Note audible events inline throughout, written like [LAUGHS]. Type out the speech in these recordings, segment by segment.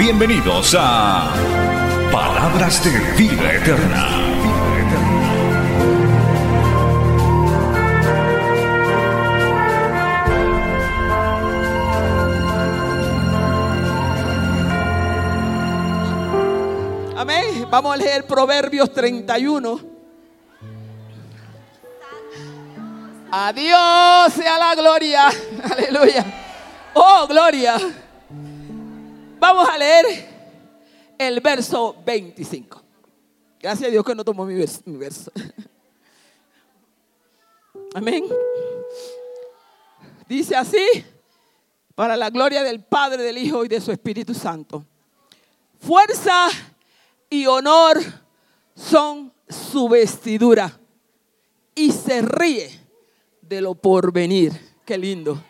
Bienvenidos a Palabras de Vida Eterna. Amén. Vamos a leer Proverbios 31. Adiós sea la gloria. [LAUGHS] Aleluya. Oh, gloria. Vamos a leer el verso 25. Gracias a Dios que no tomó mi verso. [LAUGHS] Amén. Dice así, para la gloria del Padre, del Hijo y de su Espíritu Santo. Fuerza y honor son su vestidura y se ríe de lo porvenir. Qué lindo.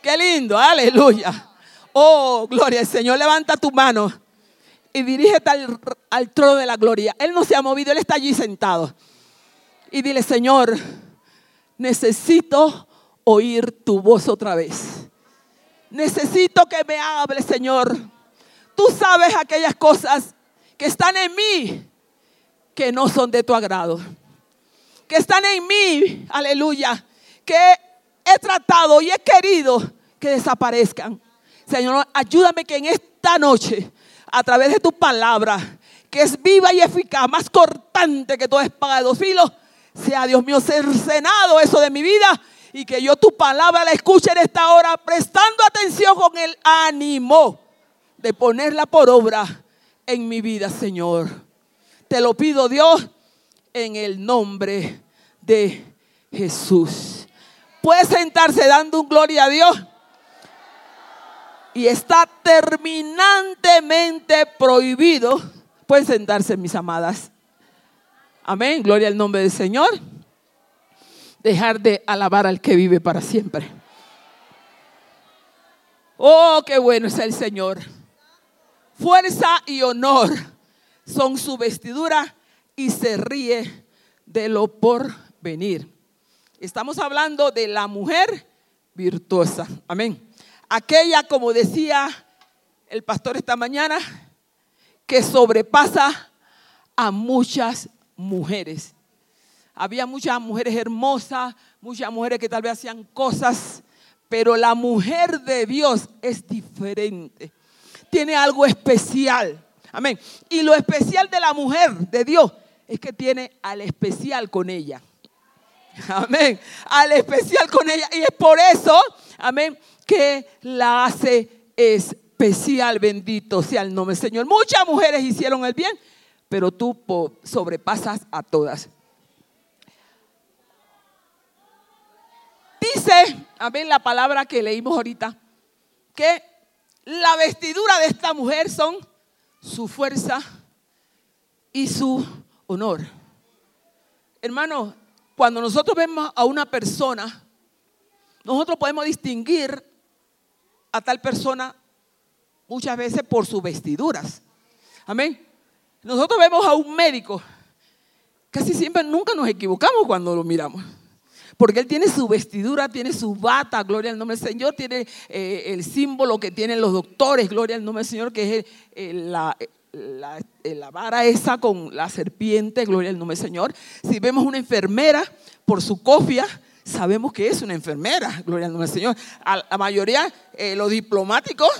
Qué lindo, aleluya. Oh, gloria al Señor. Levanta tu mano y dirígete al, al trono de la gloria. Él no se ha movido, Él está allí sentado. Y dile, Señor, necesito oír tu voz otra vez. Necesito que me hable, Señor. Tú sabes aquellas cosas que están en mí que no son de tu agrado. Que están en mí, aleluya, que he tratado y he querido que desaparezcan. Señor, ayúdame que en esta noche, a través de tu palabra, que es viva y eficaz, más cortante que toda espada de dos filos, sea Dios mío cercenado eso de mi vida y que yo tu palabra la escuche en esta hora, prestando atención con el ánimo de ponerla por obra en mi vida, Señor. Te lo pido, Dios, en el nombre de Jesús. Puede sentarse dando un gloria a Dios. Y está terminantemente prohibido. Pueden sentarse, mis amadas. Amén. Gloria al nombre del Señor. Dejar de alabar al que vive para siempre. Oh, qué bueno es el Señor. Fuerza y honor son su vestidura y se ríe de lo por venir. Estamos hablando de la mujer virtuosa. Amén. Aquella, como decía el pastor esta mañana, que sobrepasa a muchas mujeres. Había muchas mujeres hermosas, muchas mujeres que tal vez hacían cosas, pero la mujer de Dios es diferente tiene algo especial. Amén. Y lo especial de la mujer de Dios es que tiene al especial con ella. Amén. Al especial con ella. Y es por eso, amén, que la hace especial. Bendito sea el nombre del Señor. Muchas mujeres hicieron el bien, pero tú sobrepasas a todas. Dice, amén, la palabra que leímos ahorita, que la vestidura de esta mujer son su fuerza y su honor. Hermano, cuando nosotros vemos a una persona, nosotros podemos distinguir a tal persona muchas veces por sus vestiduras. Amén. Nosotros vemos a un médico, casi siempre nunca nos equivocamos cuando lo miramos porque él tiene su vestidura, tiene su bata, gloria al nombre del Señor, tiene eh, el símbolo que tienen los doctores, gloria al nombre del Señor, que es la, la, la, vara esa con la serpiente, gloria al nombre del Señor. Si vemos una enfermera por su cofia, sabemos que es una enfermera, gloria al Señor. A la mayoría, eh, los diplomáticos,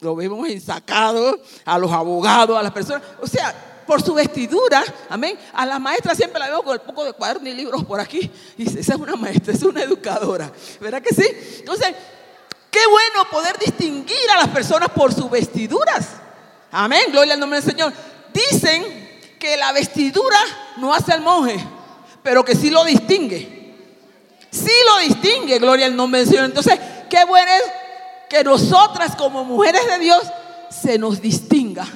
lo vemos ensacados, a los abogados, a las personas. O sea, por su vestidura, amén. A la maestra siempre la veo con el poco de cuadernos y libros por aquí. Dice, esa es una maestra, es una educadora. ¿Verdad que sí? Entonces, qué bueno poder distinguir a las personas por sus vestiduras. Amén, gloria al nombre del Señor. Dicen que la vestidura no hace al monje, pero que sí lo distingue. Sí lo distingue, gloria al nombre del Señor. Entonces, qué bueno es que nosotras como mujeres de Dios se nos distinga.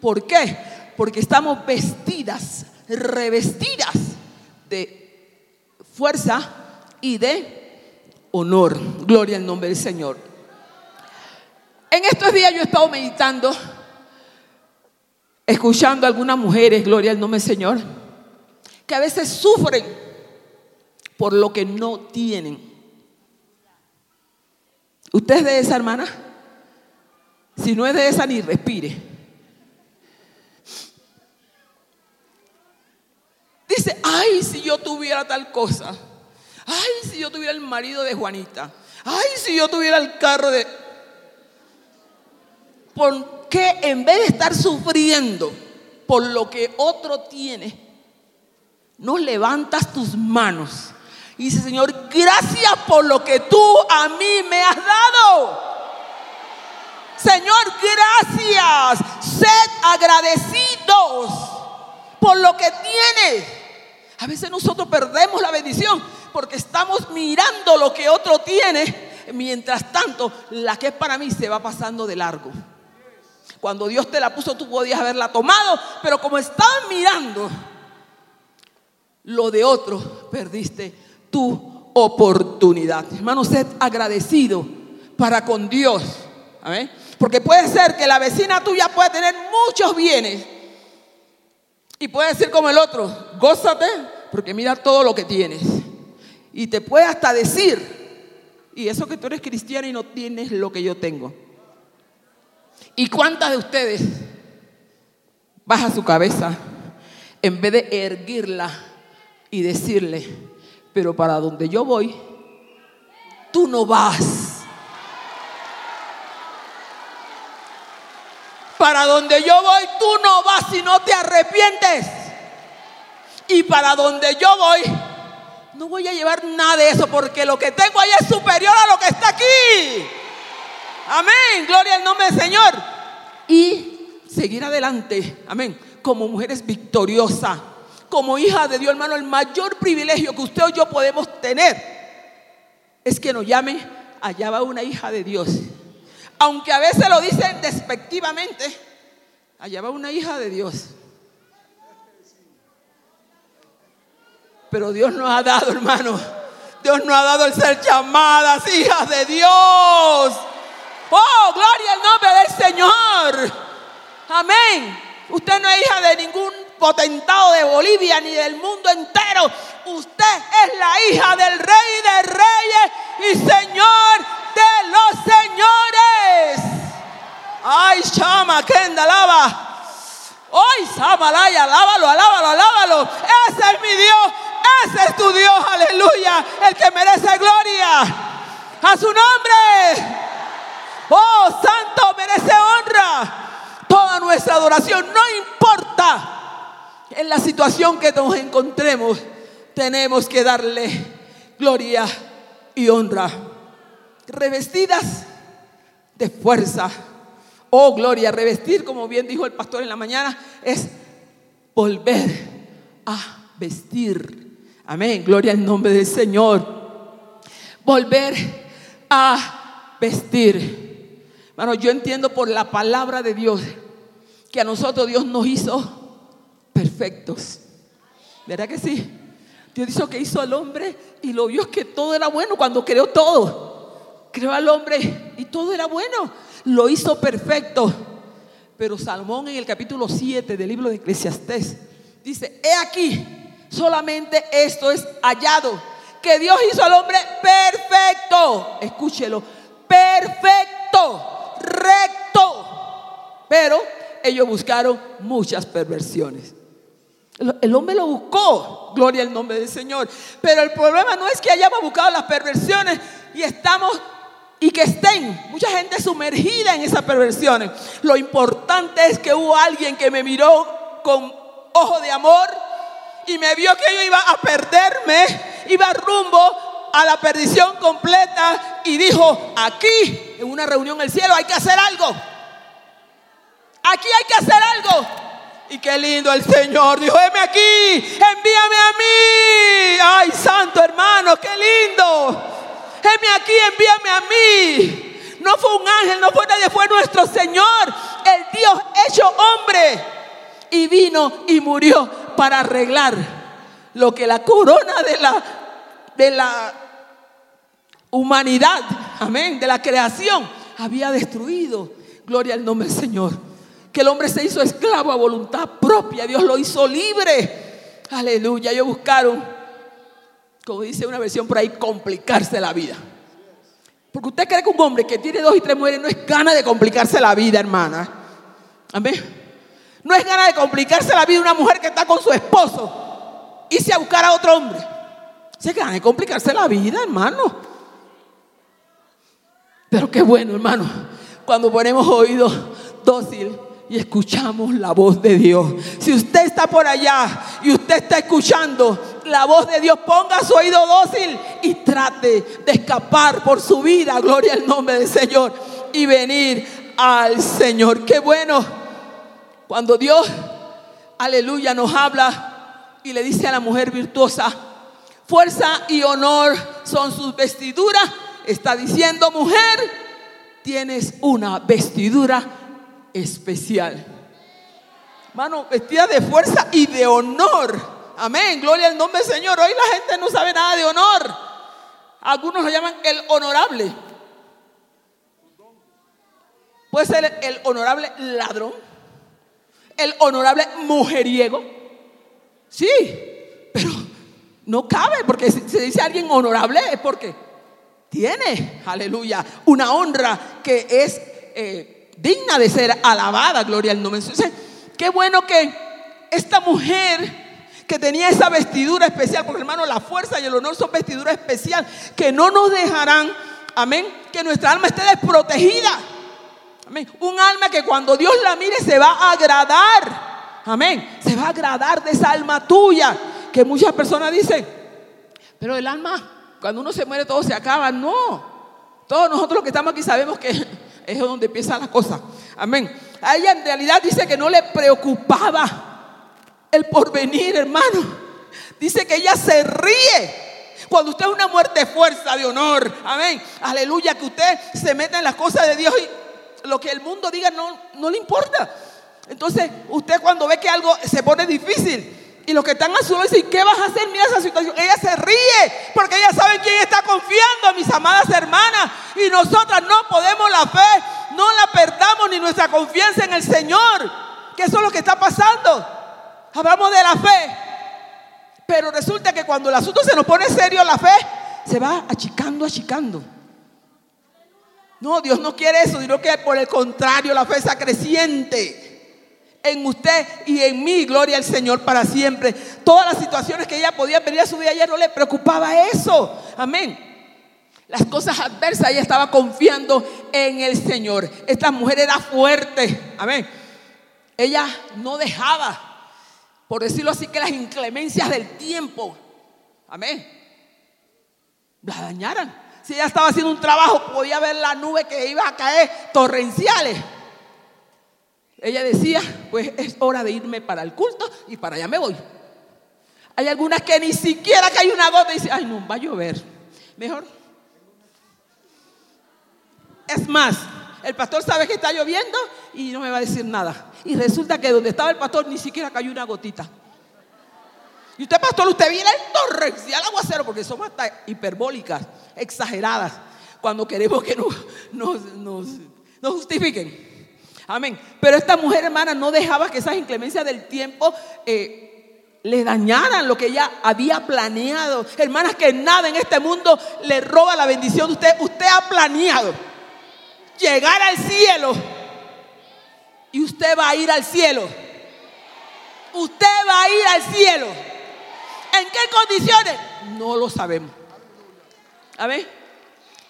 ¿Por qué? Porque estamos vestidas, revestidas de fuerza y de honor. Gloria al nombre del Señor. En estos días yo he estado meditando, escuchando a algunas mujeres, gloria al nombre del Señor, que a veces sufren por lo que no tienen. ¿Usted es de esa hermana? Si no es de esa, ni respire. Dice, ay, si yo tuviera tal cosa. Ay, si yo tuviera el marido de Juanita. Ay, si yo tuviera el carro de... ¿Por qué en vez de estar sufriendo por lo que otro tiene, no levantas tus manos y dices, Señor, gracias por lo que tú a mí me has dado? Señor, gracias. Sed agradecidos por lo que tienes. A veces nosotros perdemos la bendición porque estamos mirando lo que otro tiene. Mientras tanto, la que es para mí se va pasando de largo. Cuando Dios te la puso, tú podías haberla tomado, pero como estaban mirando lo de otro, perdiste tu oportunidad. Hermano, sed agradecido para con Dios. Porque puede ser que la vecina tuya puede tener muchos bienes y puede decir como el otro, gózate porque mira todo lo que tienes. Y te puede hasta decir, y eso que tú eres cristiana y no tienes lo que yo tengo. ¿Y cuántas de ustedes baja su cabeza en vez de erguirla y decirle, pero para donde yo voy, tú no vas? Para donde yo voy, tú no vas si no te arrepientes. Y para donde yo voy, no voy a llevar nada de eso porque lo que tengo ahí es superior a lo que está aquí. Amén, gloria al nombre del Señor. Y seguir adelante, amén, como mujeres victoriosas, como hija de Dios, hermano, el mayor privilegio que usted o yo podemos tener es que nos llame, allá va una hija de Dios. Aunque a veces lo dicen despectivamente, allá va una hija de Dios. Pero Dios nos ha dado, hermano. Dios nos ha dado el ser llamadas hijas de Dios. Oh, gloria al nombre del Señor. Amén. Usted no es hija de ningún potentado de Bolivia ni del mundo entero. Usted es la hija del rey de reyes y señor de los señores. Ay, chama, Kenda, alaba. Hoy, Samalaya, alábalo, alábalo, alábalo. Ese es mi Dios. Ese es tu Dios, aleluya, el que merece gloria. A su nombre. Oh, santo, merece honra. Toda nuestra adoración, no importa en la situación que nos encontremos, tenemos que darle gloria y honra. Revestidas de fuerza. Oh, gloria, revestir, como bien dijo el pastor en la mañana, es volver a vestir. Amén. Gloria al nombre del Señor. Volver a vestir. Bueno, yo entiendo por la palabra de Dios que a nosotros Dios nos hizo perfectos. ¿Verdad que sí? Dios hizo que hizo al hombre y lo vio que todo era bueno cuando creó todo. Creó al hombre y todo era bueno. Lo hizo perfecto. Pero Salmón en el capítulo 7 del libro de Eclesiastés dice, he aquí Solamente esto es hallado. Que Dios hizo al hombre perfecto. Escúchelo. Perfecto. Recto. Pero ellos buscaron muchas perversiones. El hombre lo buscó, gloria al nombre del Señor. Pero el problema no es que hayamos buscado las perversiones y estamos y que estén mucha gente sumergida en esas perversiones. Lo importante es que hubo alguien que me miró con ojo de amor, y me vio que yo iba a perderme, iba rumbo a la perdición completa y dijo, aquí, en una reunión en el cielo, hay que hacer algo. Aquí hay que hacer algo. Y qué lindo el Señor. Dijo, heme aquí, envíame a mí. Ay, santo hermano, qué lindo. Heme aquí, envíame a mí. No fue un ángel, no fue nadie, fue nuestro Señor hecho hombre y vino y murió para arreglar lo que la corona de la, de la humanidad, amén, de la creación había destruido. Gloria al nombre del Señor. Que el hombre se hizo esclavo a voluntad propia, Dios lo hizo libre. Aleluya, ellos buscaron, como dice una versión por ahí, complicarse la vida. Porque usted cree que un hombre que tiene dos y tres mujeres no es gana de complicarse la vida, hermana. Amén. No es gana de complicarse la vida una mujer que está con su esposo y se a buscar a otro hombre. Se gana de complicarse la vida, hermano. Pero qué bueno, hermano, cuando ponemos oído dócil y escuchamos la voz de Dios. Si usted está por allá y usted está escuchando la voz de Dios, ponga su oído dócil y trate de escapar por su vida, gloria al nombre del Señor, y venir al Señor. Qué bueno cuando Dios, aleluya, nos habla y le dice a la mujer virtuosa, fuerza y honor son sus vestiduras está diciendo, mujer, tienes una vestidura especial. Mano, vestida de fuerza y de honor. Amén, gloria al nombre del Señor. Hoy la gente no sabe nada de honor. Algunos lo llaman el honorable. Puede ser el honorable ladrón, el honorable mujeriego. Sí, pero no cabe, porque si se dice alguien honorable es porque tiene, aleluya, una honra que es eh, digna de ser alabada, gloria al nombre. Entonces, qué bueno que esta mujer que tenía esa vestidura especial, porque hermano, la fuerza y el honor son vestidura especial, que no nos dejarán, amén, que nuestra alma esté desprotegida. Amén. Un alma que cuando Dios la mire se va a agradar. Amén. Se va a agradar de esa alma tuya. Que muchas personas dicen, pero el alma cuando uno se muere todo se acaba. No. Todos nosotros los que estamos aquí sabemos que es donde empieza la cosa. Amén. A ella en realidad dice que no le preocupaba el porvenir, hermano. Dice que ella se ríe. Cuando usted es una muerte de fuerza, de honor. Amén. Aleluya. Que usted se meta en las cosas de Dios y lo que el mundo diga no, no le importa. Entonces, usted cuando ve que algo se pone difícil, y los que están a su lado dicen, ¿qué vas a hacer? Mira esa situación. Ella se ríe porque ella sabe quién está confiando, mis amadas hermanas. Y nosotras no podemos la fe, no la perdamos ni nuestra confianza en el Señor. Que eso es lo que está pasando. Hablamos de la fe. Pero resulta que cuando el asunto se nos pone serio, la fe se va achicando, achicando. No, Dios no quiere eso, sino que por el contrario, la fe está creciente en usted y en mí, gloria al Señor para siempre. Todas las situaciones que ella podía venir a su vida, ella no le preocupaba eso. Amén. Las cosas adversas, ella estaba confiando en el Señor. Esta mujer era fuerte. Amén. Ella no dejaba, por decirlo así, que las inclemencias del tiempo, amén, la dañaran. Si ella estaba haciendo un trabajo, podía ver la nube que iba a caer torrenciales. Ella decía, pues es hora de irme para el culto y para allá me voy. Hay algunas que ni siquiera cae una gota y dicen, ay no, va a llover. Mejor. Es más, el pastor sabe que está lloviendo y no me va a decir nada. Y resulta que donde estaba el pastor ni siquiera cayó una gotita. Y usted, pastor, usted viene el torrencial aguacero porque somos hasta hiperbólicas, exageradas, cuando queremos que nos justifiquen. Amén. Pero esta mujer, hermana, no dejaba que esas inclemencias del tiempo eh, le dañaran lo que ella había planeado. Hermanas, que nada en este mundo le roba la bendición de usted. Usted ha planeado llegar al cielo y usted va a ir al cielo. Usted va a ir al cielo. ¿En qué condiciones? No lo sabemos. Amén.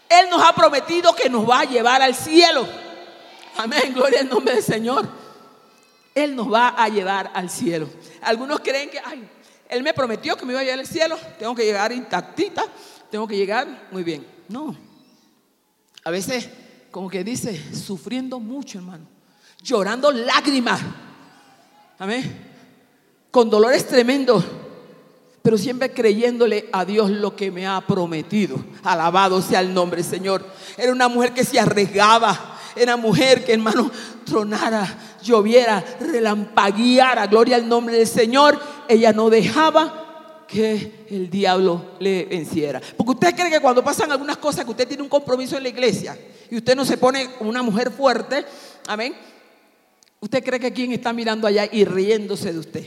Él nos ha prometido que nos va a llevar al cielo. Amén, gloria al nombre del Señor. Él nos va a llevar al cielo. Algunos creen que, ay, Él me prometió que me iba a llevar al cielo, tengo que llegar intactita, tengo que llegar muy bien. No. A veces, como que dice, sufriendo mucho, hermano, llorando lágrimas. Amén. Con dolores tremendos, pero siempre creyéndole a Dios lo que me ha prometido. Alabado sea el nombre, Señor. Era una mujer que se arriesgaba era mujer que hermano tronara lloviera, relampagueara, gloria al nombre del Señor, ella no dejaba que el diablo le venciera. Porque usted cree que cuando pasan algunas cosas que usted tiene un compromiso en la iglesia y usted no se pone una mujer fuerte, amén, usted cree que quién está mirando allá y riéndose de usted.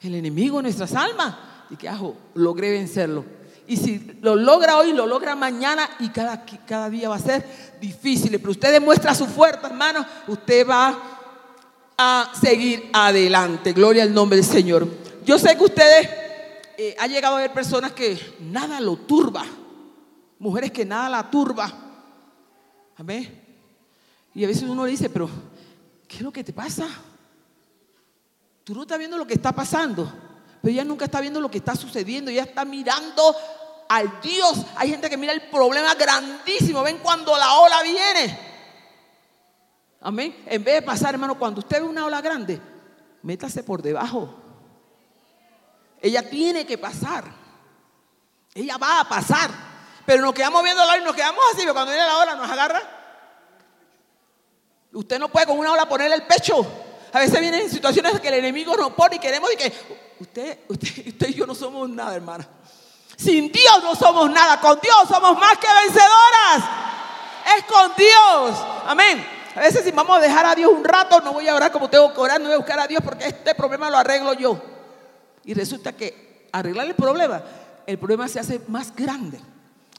El enemigo de nuestras almas. Y que ajo, logré vencerlo. Y si lo logra hoy, lo logra mañana y cada, cada día va a ser difícil. Pero usted demuestra su fuerza, hermano, usted va a seguir adelante. Gloria al nombre del Señor. Yo sé que ustedes eh, ha llegado a ver personas que nada lo turba. Mujeres que nada la turba. Amén. Y a veces uno le dice, pero ¿qué es lo que te pasa? Tú no estás viendo lo que está pasando. Pero ella nunca está viendo lo que está sucediendo. Ella está mirando al Dios. Hay gente que mira el problema grandísimo. Ven cuando la ola viene. Amén. En vez de pasar, hermano, cuando usted ve una ola grande, métase por debajo. Ella tiene que pasar. Ella va a pasar. Pero nos quedamos viendo la ola y nos quedamos así. Pero cuando viene la ola nos agarra. Usted no puede con una ola ponerle el pecho. A veces vienen situaciones que el enemigo nos pone y queremos y que usted, usted, [LAUGHS] usted y yo no somos nada, hermana. Sin Dios no somos nada. Con Dios somos más que vencedoras. Es con Dios. Amén. A veces si vamos a dejar a Dios un rato, no voy a orar como tengo que orar, no voy a buscar a Dios porque este problema lo arreglo yo. Y resulta que arreglar el problema, el problema se hace más grande.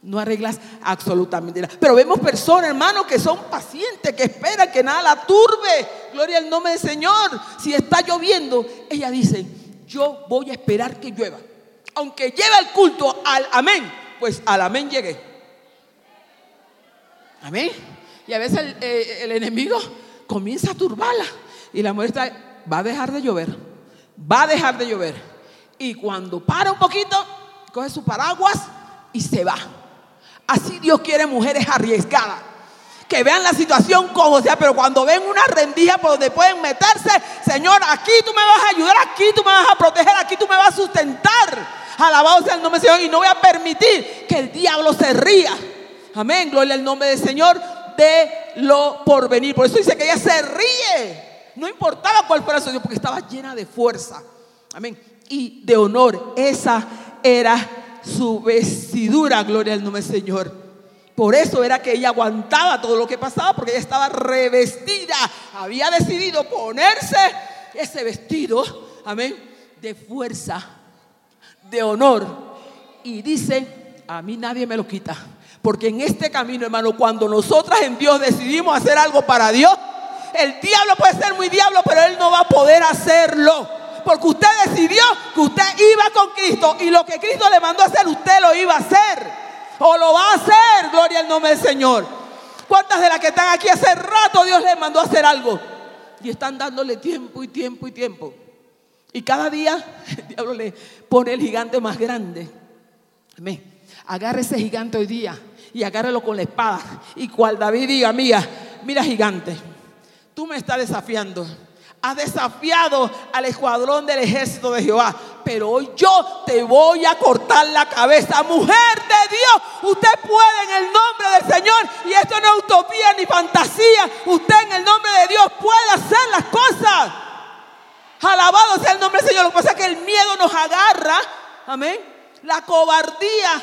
No arreglas absolutamente nada. Pero vemos personas, hermanos, que son pacientes, que esperan que nada la turbe. Gloria al nombre del Señor. Si está lloviendo, ella dice, yo voy a esperar que llueva aunque lleve el culto al amén, pues al amén llegue. Amén. Y a veces eh, el, enemigo comienza a turbarla. Y la mujer va a dejar de llover. Va a dejar de llover. Y cuando para un poquito, coge su paraguas y se va. Así Dios quiere mujeres arriesgadas. Que vean la situación como sea, pero cuando ven una rendija por donde pueden meterse, Señor, aquí tú me vas a ayudar, aquí tú me vas a proteger, aquí tú me vas a sustentar. Alabado sea el nombre del Señor. Y no voy a permitir que el diablo se ría. Amén. Gloria al nombre del Señor de lo porvenir. Por eso dice que ella se ríe. No importaba cuál fuera su Dios, porque estaba llena de fuerza. Amén. Y de honor. Esa era su vestidura. Gloria al nombre del Señor. Por eso era que ella aguantaba todo lo que pasaba, porque ella estaba revestida. Había decidido ponerse ese vestido, amén, de fuerza de honor. Y dice, a mí nadie me lo quita. Porque en este camino, hermano, cuando nosotras en Dios decidimos hacer algo para Dios, el diablo puede ser muy diablo, pero él no va a poder hacerlo. Porque usted decidió que usted iba con Cristo y lo que Cristo le mandó a hacer, usted lo iba a hacer. O lo va a hacer, gloria al nombre del Señor. ¿Cuántas de las que están aquí hace rato Dios les mandó a hacer algo? Y están dándole tiempo y tiempo y tiempo. Y cada día el [LAUGHS] diablo le pone el gigante más grande. Amén. Agarre ese gigante hoy día y agárrelo con la espada. Y cual David diga, mira, mira gigante, tú me estás desafiando. Has desafiado al escuadrón del ejército de Jehová. Pero hoy yo te voy a cortar la cabeza. Mujer de Dios, usted puede en el nombre del Señor. Y esto no es utopía ni fantasía. Usted en el nombre de Dios puede hacer las cosas. Alabado sea el nombre del Señor. Lo que pasa es que el miedo nos agarra. Amén. La cobardía.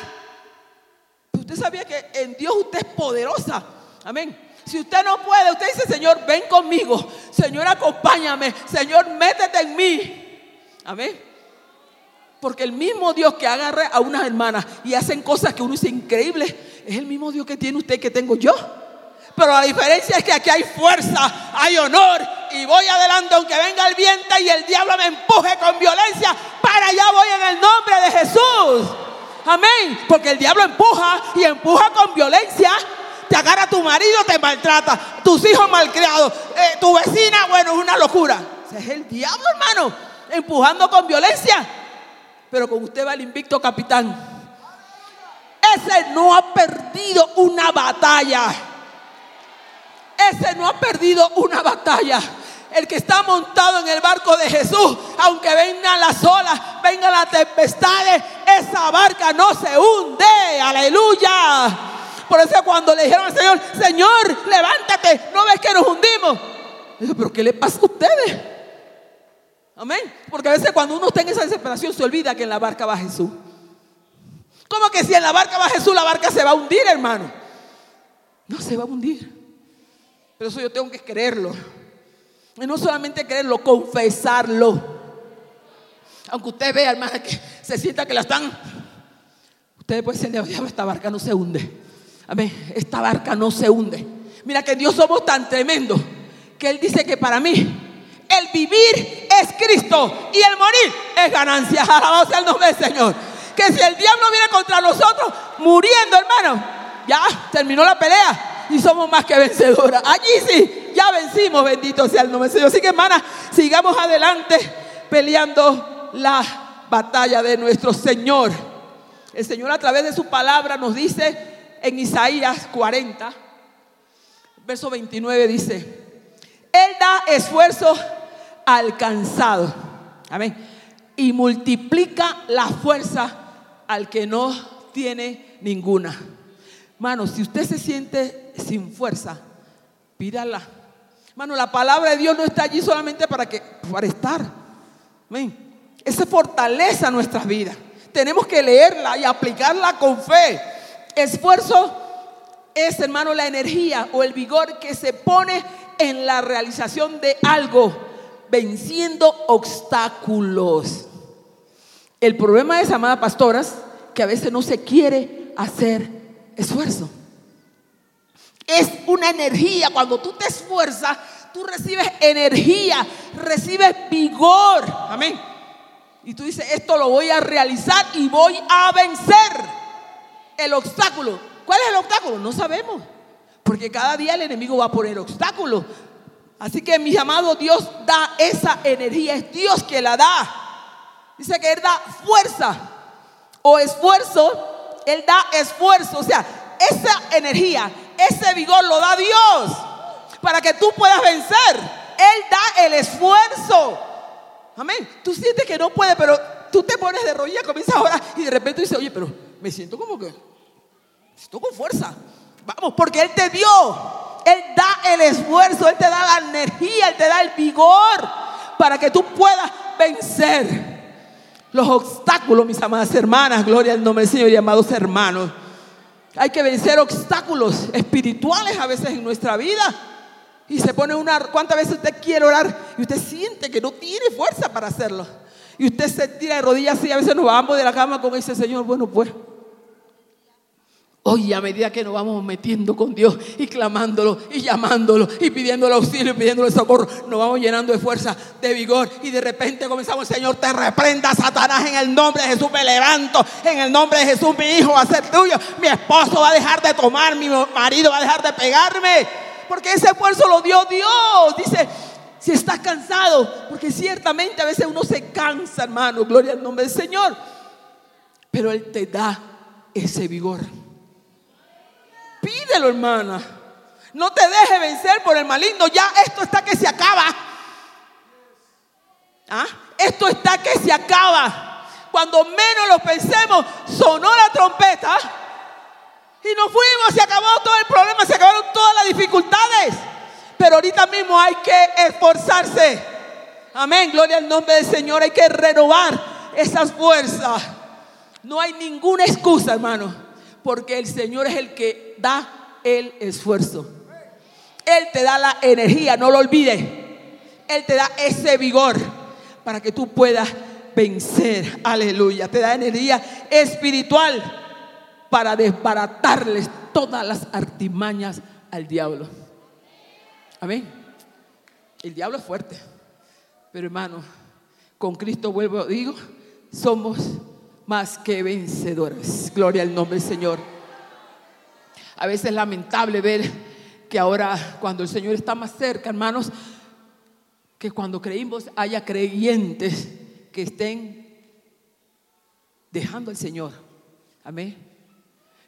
Usted sabía que en Dios usted es poderosa. Amén. Si usted no puede, usted dice, Señor, ven conmigo. Señor, acompáñame. Señor, métete en mí. Amén. Porque el mismo Dios que agarra a unas hermanas y hacen cosas que uno dice increíble, es el mismo Dios que tiene usted que tengo yo. Pero la diferencia es que aquí hay fuerza, hay honor. Y voy adelante aunque venga el viento y el diablo me empuje con violencia. Para allá voy en el nombre de Jesús. Amén. Porque el diablo empuja y empuja con violencia. Te agarra tu marido, te maltrata. Tus hijos malcriados. Eh, tu vecina, bueno, es una locura. Ese es el diablo, hermano. Empujando con violencia. Pero con usted va el invicto capitán. Ese no ha perdido una batalla. Ese no ha perdido una batalla. El que está montado en el barco de Jesús, aunque vengan las olas, vengan las tempestades, esa barca no se hunde. Aleluya. Por eso cuando le dijeron al Señor, Señor, levántate, ¿no ves que nos hundimos? Digo, pero ¿qué le pasa a ustedes? Amén. Porque a veces cuando uno está en esa desesperación se olvida que en la barca va Jesús. ¿Cómo que si en la barca va Jesús, la barca se va a hundir, hermano? No se va a hundir. Pero eso yo tengo que creerlo. Y no solamente creerlo, confesarlo. Aunque usted vea, hermano, que se sienta que la están. Usted puede decir, esta barca no se hunde. Amén. Esta barca no se hunde. Mira que Dios somos tan tremendo que Él dice que para mí el vivir es Cristo y el morir es ganancia. [LAUGHS] Alabado sea el nombre del Señor. Que si el diablo viene contra nosotros, muriendo, hermano, ya terminó la pelea y somos más que vencedoras. Allí sí, ya vencimos, bendito sea el nombre del Señor. Así que, hermana, sigamos adelante peleando la batalla de nuestro Señor. El Señor a través de su palabra nos dice en Isaías 40, verso 29 dice, Él da esfuerzo alcanzado. Amén. Y multiplica la fuerza al que no tiene ninguna. Mano, si usted se siente sin fuerza, pídala. Mano, la palabra de Dios no está allí solamente para que para estar. Amén. Esa fortaleza nuestras vidas. Tenemos que leerla y aplicarla con fe. Esfuerzo es, hermano, la energía o el vigor que se pone en la realización de algo venciendo obstáculos. El problema es, amadas pastoras, que a veces no se quiere hacer esfuerzo. Es una energía, cuando tú te esfuerzas, tú recibes energía, recibes vigor. Amén. Y tú dices, esto lo voy a realizar y voy a vencer el obstáculo. ¿Cuál es el obstáculo? No sabemos. Porque cada día el enemigo va a poner obstáculos. Así que mi amado Dios da esa energía, es Dios que la da. Dice que Él da fuerza o esfuerzo, Él da esfuerzo, o sea, esa energía, ese vigor lo da Dios para que tú puedas vencer. Él da el esfuerzo. Amén. Tú sientes que no puedes, pero tú te pones de rodillas, comienzas a orar y de repente dices, oye, pero me siento como que, siento con fuerza. Vamos, porque Él te dio. Él da el esfuerzo, Él te da la energía, Él te da el vigor para que tú puedas vencer los obstáculos, mis amadas hermanas. Gloria al nombre del Señor y amados hermanos. Hay que vencer obstáculos espirituales a veces en nuestra vida. Y se pone una... ¿Cuántas veces usted quiere orar y usted siente que no tiene fuerza para hacerlo? Y usted se tira de rodillas y a veces nos vamos de la cama con ese Señor. Bueno, pues Hoy a medida que nos vamos metiendo con Dios y clamándolo y llamándolo y pidiéndole auxilio y pidiéndole socorro, nos vamos llenando de fuerza, de vigor y de repente comenzamos, Señor, te reprenda Satanás en el nombre de Jesús, me levanto, en el nombre de Jesús mi hijo va a ser tuyo, mi esposo va a dejar de tomar, mi marido va a dejar de pegarme, porque ese esfuerzo lo dio Dios, dice, si estás cansado, porque ciertamente a veces uno se cansa, hermano, gloria al nombre del Señor, pero Él te da ese vigor. Pídelo, hermana. No te deje vencer por el maligno. Ya esto está que se acaba. ¿Ah? Esto está que se acaba. Cuando menos lo pensemos, sonó la trompeta y nos fuimos. Se acabó todo el problema, se acabaron todas las dificultades. Pero ahorita mismo hay que esforzarse. Amén. Gloria al nombre del Señor. Hay que renovar esas fuerzas. No hay ninguna excusa, hermano porque el Señor es el que da el esfuerzo. Él te da la energía, no lo olvides. Él te da ese vigor para que tú puedas vencer. Aleluya. Te da energía espiritual para desbaratarles todas las artimañas al diablo. Amén. El diablo es fuerte. Pero hermano, con Cristo vuelvo, digo, somos más que vencedores. Gloria al nombre del Señor. A veces es lamentable ver que ahora cuando el Señor está más cerca, hermanos, que cuando creímos haya creyentes que estén dejando al Señor. Amén.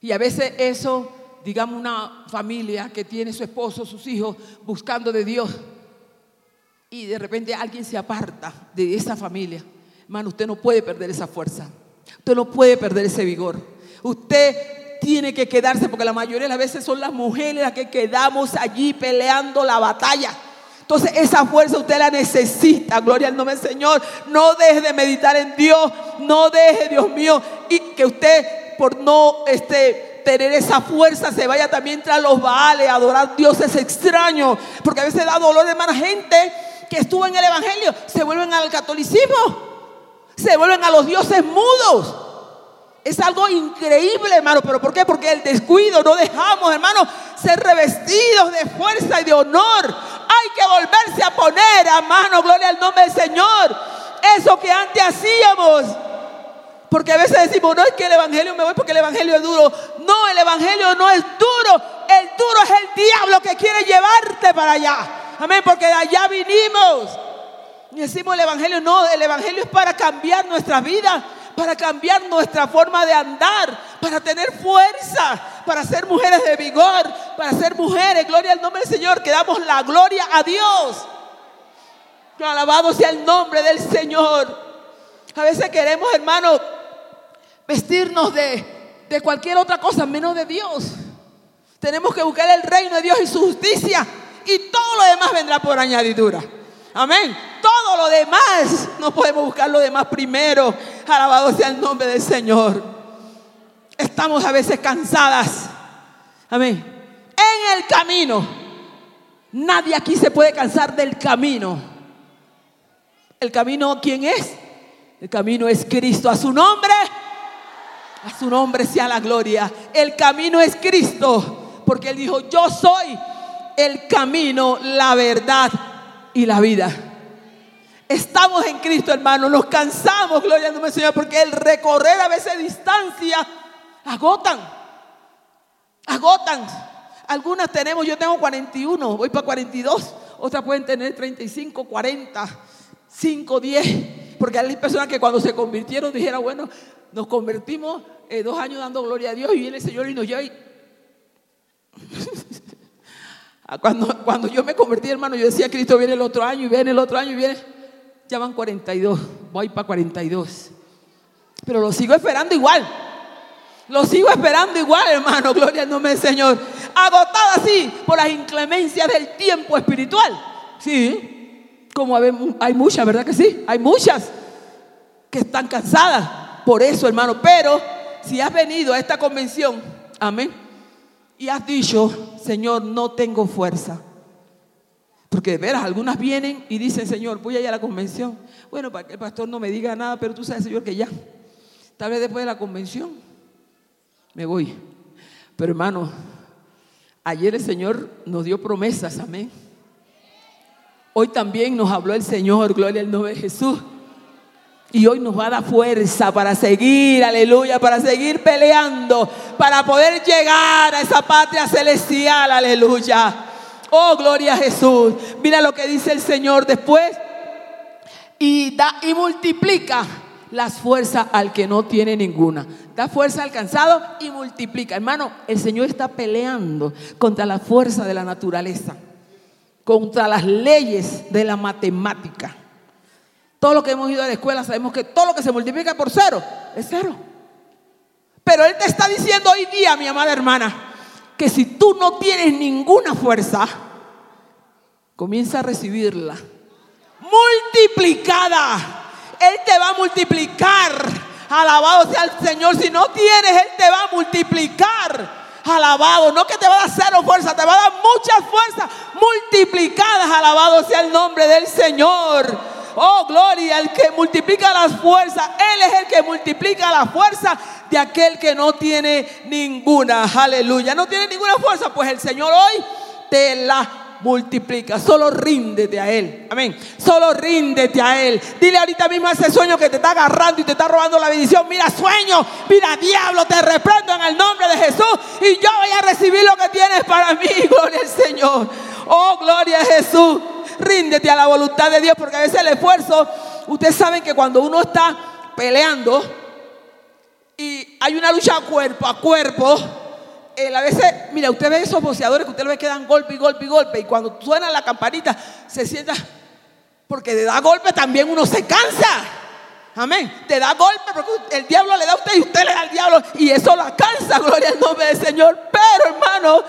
Y a veces eso, digamos, una familia que tiene su esposo, sus hijos, buscando de Dios, y de repente alguien se aparta de esa familia. Hermano, usted no puede perder esa fuerza. Usted no puede perder ese vigor. Usted tiene que quedarse porque la mayoría de las veces son las mujeres las que quedamos allí peleando la batalla. Entonces esa fuerza usted la necesita, gloria al nombre del Señor. No deje de meditar en Dios, no deje, Dios mío, y que usted por no este, tener esa fuerza se vaya también tras los baales, a adorar dioses extraños, porque a veces da dolor, hermana, gente que estuvo en el Evangelio, se vuelven al catolicismo, se vuelven a los dioses mudos. Es algo increíble, hermano. ¿Pero por qué? Porque el descuido no dejamos, hermano, ser revestidos de fuerza y de honor. Hay que volverse a poner, hermano, gloria al nombre del Señor. Eso que antes hacíamos. Porque a veces decimos, no es que el Evangelio me voy porque el Evangelio es duro. No, el Evangelio no es duro. El duro es el diablo que quiere llevarte para allá. Amén, porque de allá vinimos. Y decimos el Evangelio, no, el Evangelio es para cambiar nuestra vida para cambiar nuestra forma de andar, para tener fuerza, para ser mujeres de vigor, para ser mujeres, gloria al nombre del Señor, que damos la gloria a Dios. Alabado sea el nombre del Señor. A veces queremos, hermano, vestirnos de, de cualquier otra cosa menos de Dios. Tenemos que buscar el reino de Dios y su justicia y todo lo demás vendrá por añadidura. Amén. Todo lo demás, no podemos buscar lo demás primero. Alabado sea el nombre del Señor. Estamos a veces cansadas. Amén. En el camino. Nadie aquí se puede cansar del camino. El camino, ¿quién es? El camino es Cristo. A su nombre, a su nombre sea la gloria. El camino es Cristo. Porque Él dijo, yo soy el camino, la verdad y la vida. Estamos en Cristo, hermano. Nos cansamos, gloria al Señor, porque el recorrer a veces distancia agotan. Agotan. Algunas tenemos, yo tengo 41, voy para 42. Otras pueden tener 35, 40, 5, 10. Porque hay personas que cuando se convirtieron dijeron, bueno, nos convertimos eh, dos años dando gloria a Dios y viene el Señor y nos lleva y... [LAUGHS] Cuando, [LAUGHS] cuando yo me convertí, hermano, yo decía, Cristo viene el otro año y viene el otro año y viene. Ya van 42, voy para 42. Pero lo sigo esperando igual. Lo sigo esperando igual, hermano. [LAUGHS] Gloria al nombre del Señor. Agotada así por las inclemencias del tiempo espiritual. Sí, como hay muchas, ¿verdad que sí? Hay muchas que están cansadas por eso, hermano. Pero si has venido a esta convención, amén y has dicho, Señor, no tengo fuerza. Porque de veras, algunas vienen y dicen, Señor, voy a ir a la convención. Bueno, para que el pastor no me diga nada, pero tú sabes, Señor, que ya, tal vez después de la convención, me voy. Pero hermano, ayer el Señor nos dio promesas, amén. Hoy también nos habló el Señor, gloria al nombre de Jesús. Y hoy nos va a dar fuerza para seguir, aleluya, para seguir peleando, para poder llegar a esa patria celestial, aleluya. Oh, gloria a Jesús. Mira lo que dice el Señor después. Y da y multiplica las fuerzas al que no tiene ninguna. Da fuerza al cansado y multiplica. Hermano, el Señor está peleando contra la fuerza de la naturaleza, contra las leyes de la matemática. Todo lo que hemos ido a la escuela sabemos que todo lo que se multiplica por cero es cero. Pero Él te está diciendo hoy día, mi amada hermana, que si tú no tienes ninguna fuerza, comienza a recibirla. Multiplicada. Él te va a multiplicar. Alabado sea el Señor. Si no tienes, Él te va a multiplicar. Alabado, no que te va a dar cero fuerza, te va a dar muchas fuerzas multiplicadas. Alabado sea el nombre del Señor. Oh, gloria, el que multiplica las fuerzas. Él es el que multiplica la fuerza de aquel que no tiene ninguna. Aleluya. No tiene ninguna fuerza. Pues el Señor hoy te la multiplica. Solo ríndete a Él. Amén. Solo ríndete a Él. Dile ahorita mismo a ese sueño que te está agarrando y te está robando la bendición. Mira, sueño. Mira, diablo, te reprendo en el nombre de Jesús. Y yo voy a recibir lo que tienes para mí. [LAUGHS] Gloria al Señor. Oh, gloria a Jesús ríndete a la voluntad de Dios, porque a veces el esfuerzo, ustedes saben que cuando uno está peleando y hay una lucha cuerpo a cuerpo, a veces, mira, usted ve esos boxeadores que usted ve que dan golpe y golpe y golpe, y cuando suena la campanita, se sienta, porque de dar golpe también uno se cansa. Amén. Te da golpe porque el diablo le da a usted y usted le da al diablo. Y eso la cansa, [LAUGHS] gloria al nombre del Señor. Pero hermano,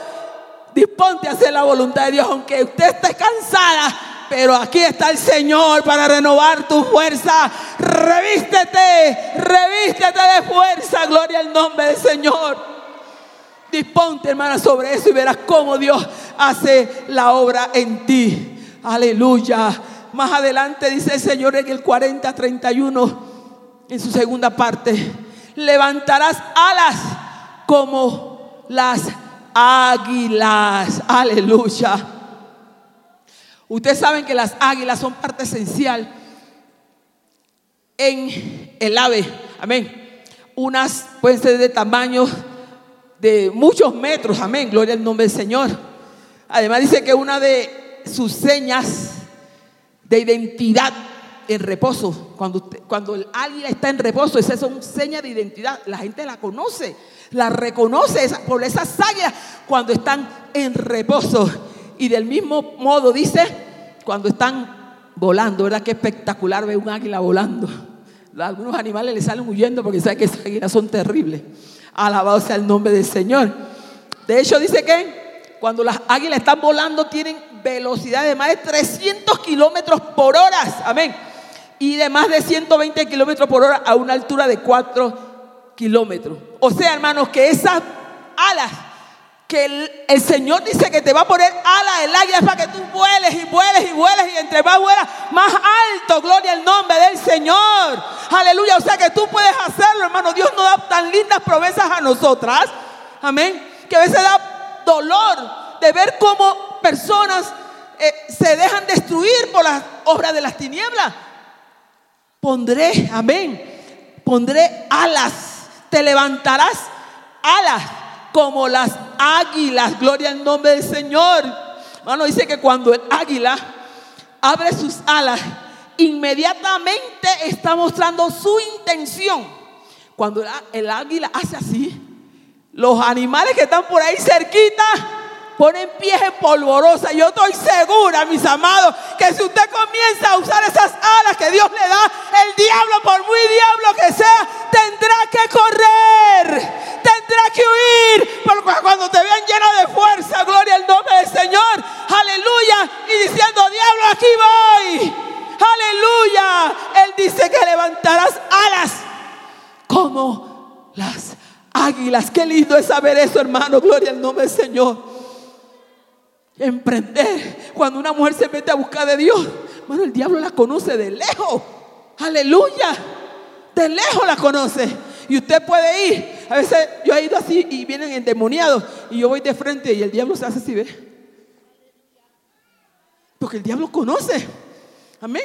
Disponte a hacer la voluntad de Dios, aunque usted esté cansada, Pero aquí está el Señor para renovar tu fuerza. Revístete, revístete de fuerza. Gloria al nombre del Señor. Disponte, hermana, sobre eso y verás cómo Dios hace la obra en ti. Aleluya. Más adelante dice el Señor en el 40, 31, en su segunda parte, levantarás alas como las águilas. Aleluya. Ustedes saben que las águilas son parte esencial en el ave. Amén. Unas pueden ser de tamaño de muchos metros. Amén. Gloria al nombre del Señor. Además dice que una de sus señas de identidad en reposo, cuando, cuando el águila está en reposo, esa es una seña de identidad. La gente la conoce, la reconoce por esas águilas cuando están en reposo. Y del mismo modo dice, cuando están volando, ¿verdad? Qué espectacular ver un águila volando. Algunos animales le salen huyendo porque saben que esas águilas son terribles. Alabado sea el nombre del Señor. De hecho, dice que cuando las águilas están volando tienen velocidad de más de 300 kilómetros por hora. Amén. Y de más de 120 kilómetros por hora a una altura de 4 kilómetros. O sea, hermanos, que esas alas que el, Señor dice que te va a poner alas el águila para que tú vueles y vueles y vueles y entre más vuelas, más alto, gloria al nombre del Señor. Aleluya, o sea que tú puedes hacerlo, hermano. Dios nos da tan lindas promesas a nosotras, amén, que a veces da dolor de ver cómo personas eh, se dejan destruir por las obras de las tinieblas. Pondré, amén, pondré alas, te levantarás alas como las águilas. Gloria al nombre del Señor. Hermano, dice que cuando el águila abre sus alas, inmediatamente está mostrando su intención. Cuando el águila hace así, los animales que están por ahí cerquita ponen pies en polvorosa. Yo estoy segura, mis amados, que si usted comienza a usar esas alas que Dios le da, el diablo, por muy diablo que sea, tendrá que correr, tendrá que huir. Porque cuando te vean lleno de fuerza, gloria al nombre del Señor, aleluya, y diciendo, diablo, aquí voy. Aleluya. Él dice que levantarás alas como las águilas. Qué lindo es saber eso, hermano. Gloria al nombre del Señor emprender. Cuando una mujer se mete a buscar de Dios, bueno, el diablo la conoce de lejos. Aleluya. De lejos la conoce. Y usted puede ir. A veces yo he ido así y vienen endemoniados. Y yo voy de frente y el diablo se hace así, ¿ve? Porque el diablo conoce. Amén.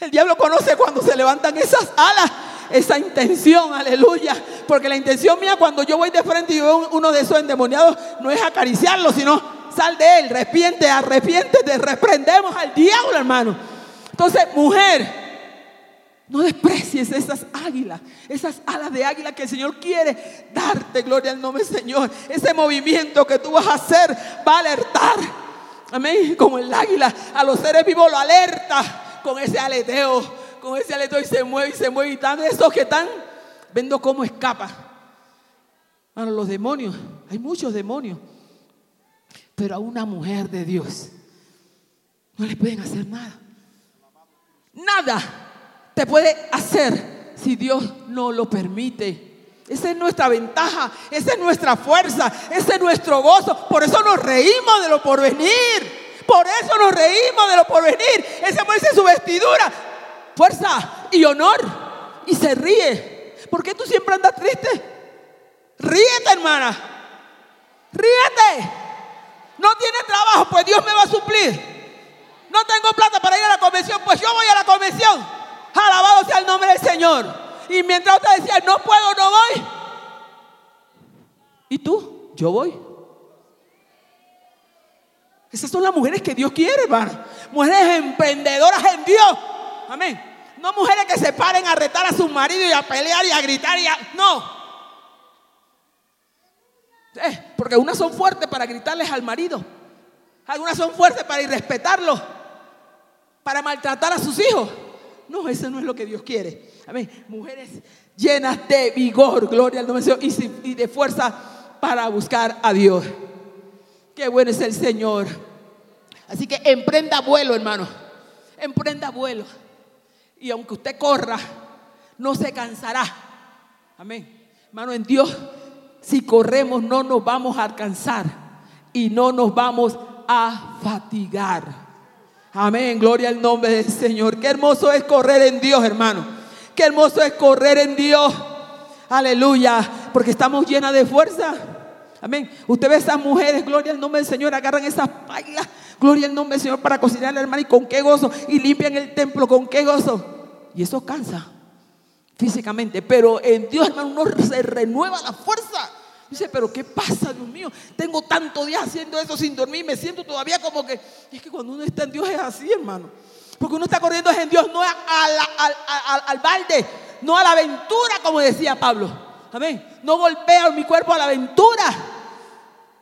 El diablo conoce cuando se levantan esas alas, esa intención, aleluya. Porque la intención mía cuando yo voy de frente y veo uno de esos endemoniados no es acariciarlo, sino sal de él, arrepiente, arrepiéntete, reprendemos al diablo, hermano. Entonces, mujer, no desprecies esas águilas, esas alas de águila que el Señor quiere darte, gloria al nombre del Señor. Ese movimiento que tú vas a hacer va a alertar, amén, como el águila, a los seres vivos lo alerta con ese aleteo, con ese aleteo y se mueve y se mueve y están esos que están viendo cómo escapa. Bueno, los demonios, hay muchos demonios. Pero a una mujer de Dios no le pueden hacer nada. Nada te puede hacer si Dios no lo permite. Esa es nuestra ventaja, esa es nuestra fuerza, ese es nuestro gozo. Por eso nos reímos de lo porvenir. Por eso nos reímos de lo porvenir. Esa mujer su vestidura, fuerza y honor. Y se ríe. ¿Por qué tú siempre andas triste? Ríete, hermana. Ríete. No tiene trabajo, pues Dios me va a suplir. No tengo plata para ir a la convención, pues yo voy a la convención. Alabado sea el nombre del Señor. Y mientras usted decía, no puedo, no voy. ¿Y tú? Yo voy. Esas son las mujeres que Dios quiere, hermano. Mujeres emprendedoras en Dios. Amén. No mujeres que se paren a retar a su marido y a pelear y a gritar y a... No. Eh, porque unas son fuertes para gritarles al marido. Algunas son fuertes para irrespetarlo. Para maltratar a sus hijos. No, eso no es lo que Dios quiere. Amén. Mujeres llenas de vigor, gloria al nombre de Dios, y de fuerza para buscar a Dios. Qué bueno es el Señor. Así que emprenda vuelo, hermano. Emprenda vuelo. Y aunque usted corra, no se cansará. Amén. Hermano, en Dios, si corremos no nos vamos a alcanzar y no nos vamos a fatigar. Amén. Gloria al nombre del Señor. Qué hermoso es correr en Dios, hermano. Qué hermoso es correr en Dios. Aleluya. Porque estamos llenas de fuerza. Amén. Usted ve esas mujeres, gloria al nombre del Señor, agarran esas pailas, gloria al nombre del Señor para cocinar, hermano, y con qué gozo, y limpian el templo, con qué gozo. Y eso cansa físicamente, pero en Dios, hermano, uno se renueva la fuerza. Dice, pero ¿qué pasa, Dios mío? Tengo tanto día haciendo eso sin dormir, me siento todavía como que, es que cuando uno está en Dios es así, hermano. Porque uno está corriendo en Dios, no al balde, no a la aventura, como decía Pablo. Amén. No golpea mi cuerpo a la aventura.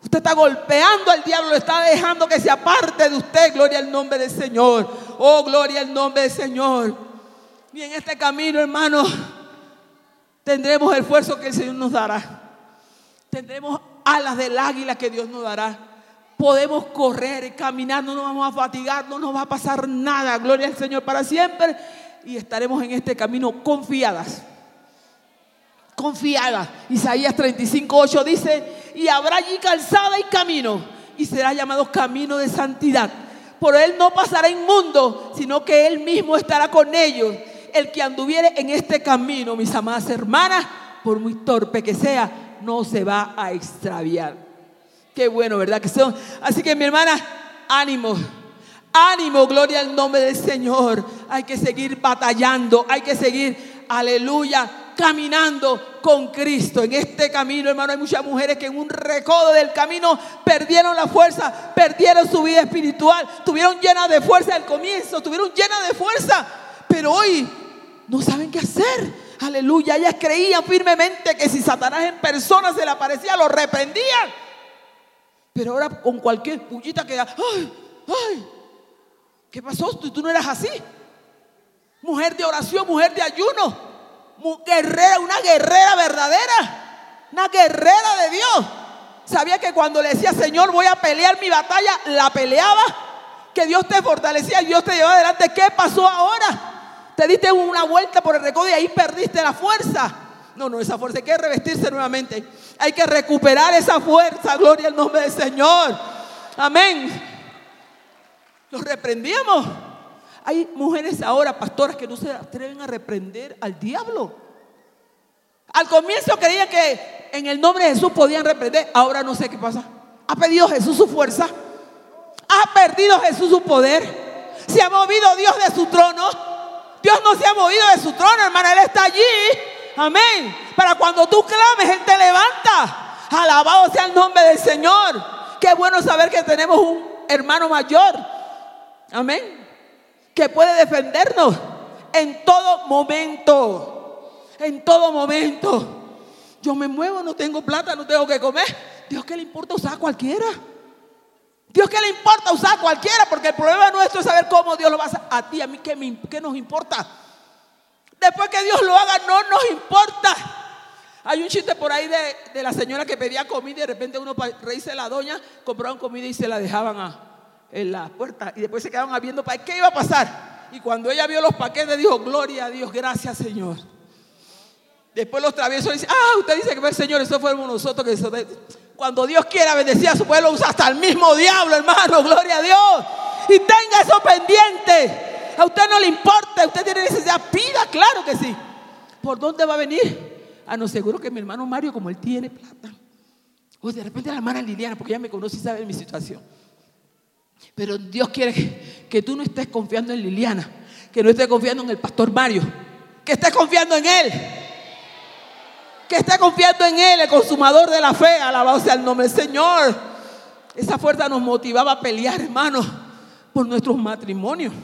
Usted está golpeando al diablo, lo está dejando que se aparte de usted. Gloria al nombre del Señor. Oh, gloria al nombre del Señor. Y en este camino, hermano, tendremos el esfuerzo que el Señor nos dará. Tendremos alas del águila que Dios nos dará. Podemos correr, caminar, no nos vamos a fatigar, no nos va a pasar nada. Gloria al Señor para siempre. Y estaremos en este camino confiadas confiada. Isaías 35, 8 dice, y habrá allí calzada y camino, y será llamado camino de santidad. Por él no pasará inmundo, sino que él mismo estará con ellos. El que anduviere en este camino, mis amadas hermanas, por muy torpe que sea, no se va a extraviar. Qué bueno, ¿verdad? Que son. Así que mi hermana, ánimo. Ánimo, gloria al nombre del Señor. Hay que seguir batallando, hay que seguir, aleluya, caminando con Cristo. En este camino, hermano, hay muchas mujeres que en un recodo del camino perdieron la fuerza, perdieron su vida espiritual, tuvieron llena de fuerza al comienzo, tuvieron llena de fuerza, pero hoy no saben qué hacer. Aleluya, ellas creían firmemente que si Satanás en persona se le aparecía, lo reprendían. Pero ahora con cualquier pullita que ay, ay, ¿qué pasó? Tú, tú no eras así. Mujer de oración, mujer de ayuno guerrera, una guerrera verdadera, una guerrera de Dios. Sabía que cuando le decía, Señor, voy a pelear mi batalla, la peleaba, que Dios te fortalecía, Dios te llevaba adelante. ¿Qué pasó ahora? Te diste una vuelta por el recodo y ahí perdiste la fuerza. No, no, esa fuerza hay que revestirse nuevamente. Hay que recuperar esa fuerza. Gloria al nombre del Señor. Amén. Los reprendíamos. Hay mujeres ahora, pastoras, que no se atreven a reprender al diablo. Al comienzo creían que en el nombre de Jesús podían reprender. Ahora no sé qué pasa. ¿Ha perdido Jesús su fuerza? ¿Ha perdido Jesús su poder? ¿Se ha movido Dios de su trono? Dios no se ha movido de su trono, hermana. Él está allí. Amén. Para cuando tú clames, Él te levanta. Alabado sea el nombre del Señor. Qué bueno saber que tenemos un hermano mayor. Amén que puede defendernos en todo momento. En todo momento. Yo me muevo, no tengo plata, no tengo que comer. Dios que le importa usar a cualquiera. Dios que le importa usar a cualquiera, porque el problema nuestro es saber cómo Dios lo va a hacer. A ti, a mí, ¿qué, nos importa? Después que Dios lo haga, no nos importa. Hay un chiste por ahí de, la señora que pedía comida y de repente uno para reírse la doña compraban comida y se la dejaban a, en la puerta y después se quedaban viendo para qué iba a pasar. Y cuando ella vio los paquetes dijo, gloria a Dios, gracias Señor. Después los traviesos dicen, ah, usted dice que el Señor, eso fuimos nosotros que cuando Dios quiera bendecir a su pueblo usa hasta el mismo diablo, hermano, [LAUGHS] gloria a Dios. Y tenga eso pendiente. A usted no le importa, usted tiene necesidad, pida, claro que sí. ¿Por dónde va a venir? A ah, no seguro que mi hermano Mario, como él tiene plata. O de repente la hermana Liliana, porque ella me conoce y sabe mi situación. Pero Dios quiere que tú no estés confiando en Liliana, que no estés confiando en el pastor Mario, que estés confiando en Él. Que estés confiando en Él, el consumador de la fe. Alabado sea el nombre del Señor. Esa fuerza nos motivaba a pelear, hermanos, por nuestros matrimonios.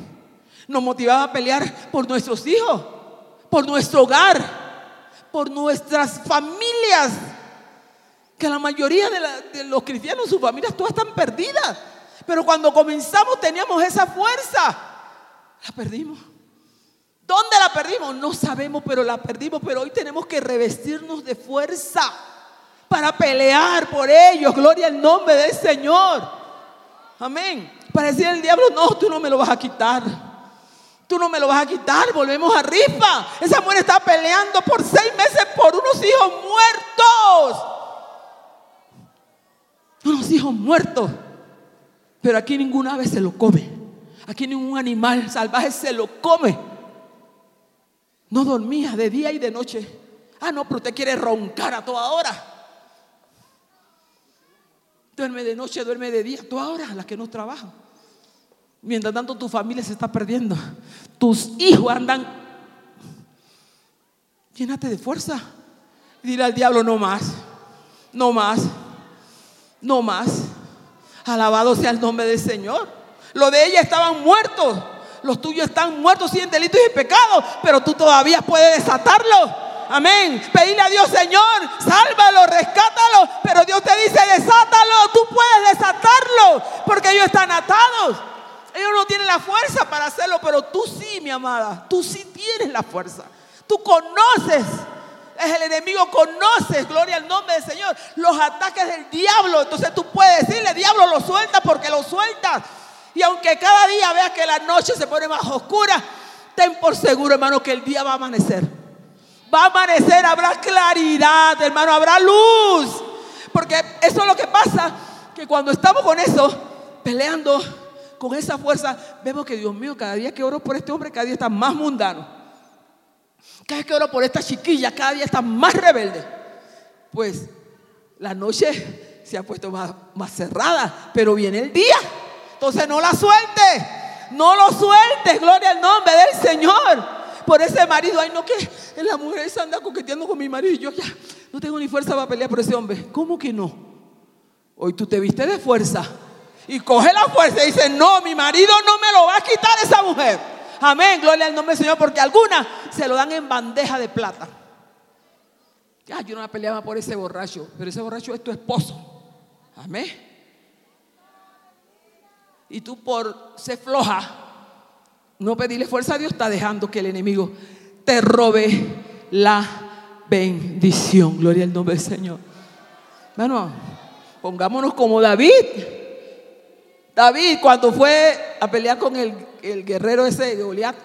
Nos motivaba a pelear por nuestros hijos, por nuestro hogar, por nuestras familias. Que la mayoría de los cristianos, sus familias, todas están perdidas. Pero cuando comenzamos teníamos esa fuerza. La perdimos. ¿Dónde la perdimos? No sabemos, pero la perdimos. Pero hoy tenemos que revestirnos de fuerza para pelear por ellos. Gloria al nombre del Señor. Amén. Para decir al diablo, no, tú no me lo vas a quitar. Tú no me lo vas a quitar. Volvemos a rifa. Esa mujer está peleando por seis meses por unos hijos muertos. Unos hijos muertos. Pero aquí ninguna ave se lo come. Aquí ningún animal salvaje se lo come. No dormía de día y de noche. Ah, no, pero usted quiere roncar a toda hora. Duerme de noche, duerme de día, toda hora, las que no trabajan. Mientras tanto tu familia se está perdiendo. Tus hijos andan. Llénate de fuerza. Dile al diablo, no más. No más. No más. Alabado sea el nombre del Señor. Lo de ella estaban muertos. Los tuyos están muertos sin delitos y pecados. Pero tú todavía puedes desatarlo. Amén. Pedirle a Dios, Señor, sálvalo, rescátalo. Pero Dios te dice, desátalo. Tú puedes desatarlo. Porque ellos están atados. Ellos no tienen la fuerza para hacerlo. Pero tú sí, mi amada. Tú sí tienes la fuerza. Tú conoces. Es el enemigo, conoces, gloria al nombre del Señor, los ataques del diablo. Entonces tú puedes decirle, diablo, lo suelta porque lo sueltas. Y aunque cada día veas que la noche se pone más oscura, ten por seguro, hermano, que el día va a amanecer. Va a amanecer, habrá claridad, hermano, habrá luz. Porque eso es lo que pasa, que cuando estamos con eso, peleando con esa fuerza, vemos que Dios mío, cada día que oro por este hombre, cada día está más mundano. Cada vez que oro por esta chiquilla, cada día está más rebelde. Pues la noche se ha puesto más, más cerrada, pero viene el día. Entonces no la sueltes, no lo sueltes, gloria al nombre del Señor por ese marido. Ay, no, que la mujer esa anda coqueteando con mi marido y yo ya no tengo ni fuerza para pelear por ese hombre. ¿Cómo que no? Hoy tú te viste de fuerza y coge la fuerza y dice, no, mi marido no me lo va a quitar esa mujer. Amén, gloria al nombre del Señor, porque algunas se lo dan en bandeja de plata. Ya, yo no me peleaba por ese borracho, pero ese borracho es tu esposo. Amén. Y tú por ser floja, no pedirle fuerza a Dios está dejando que el enemigo te robe la bendición. Gloria al nombre del Señor. Bueno, pongámonos como David. David, cuando fue a pelear con el, el guerrero ese de Goliat,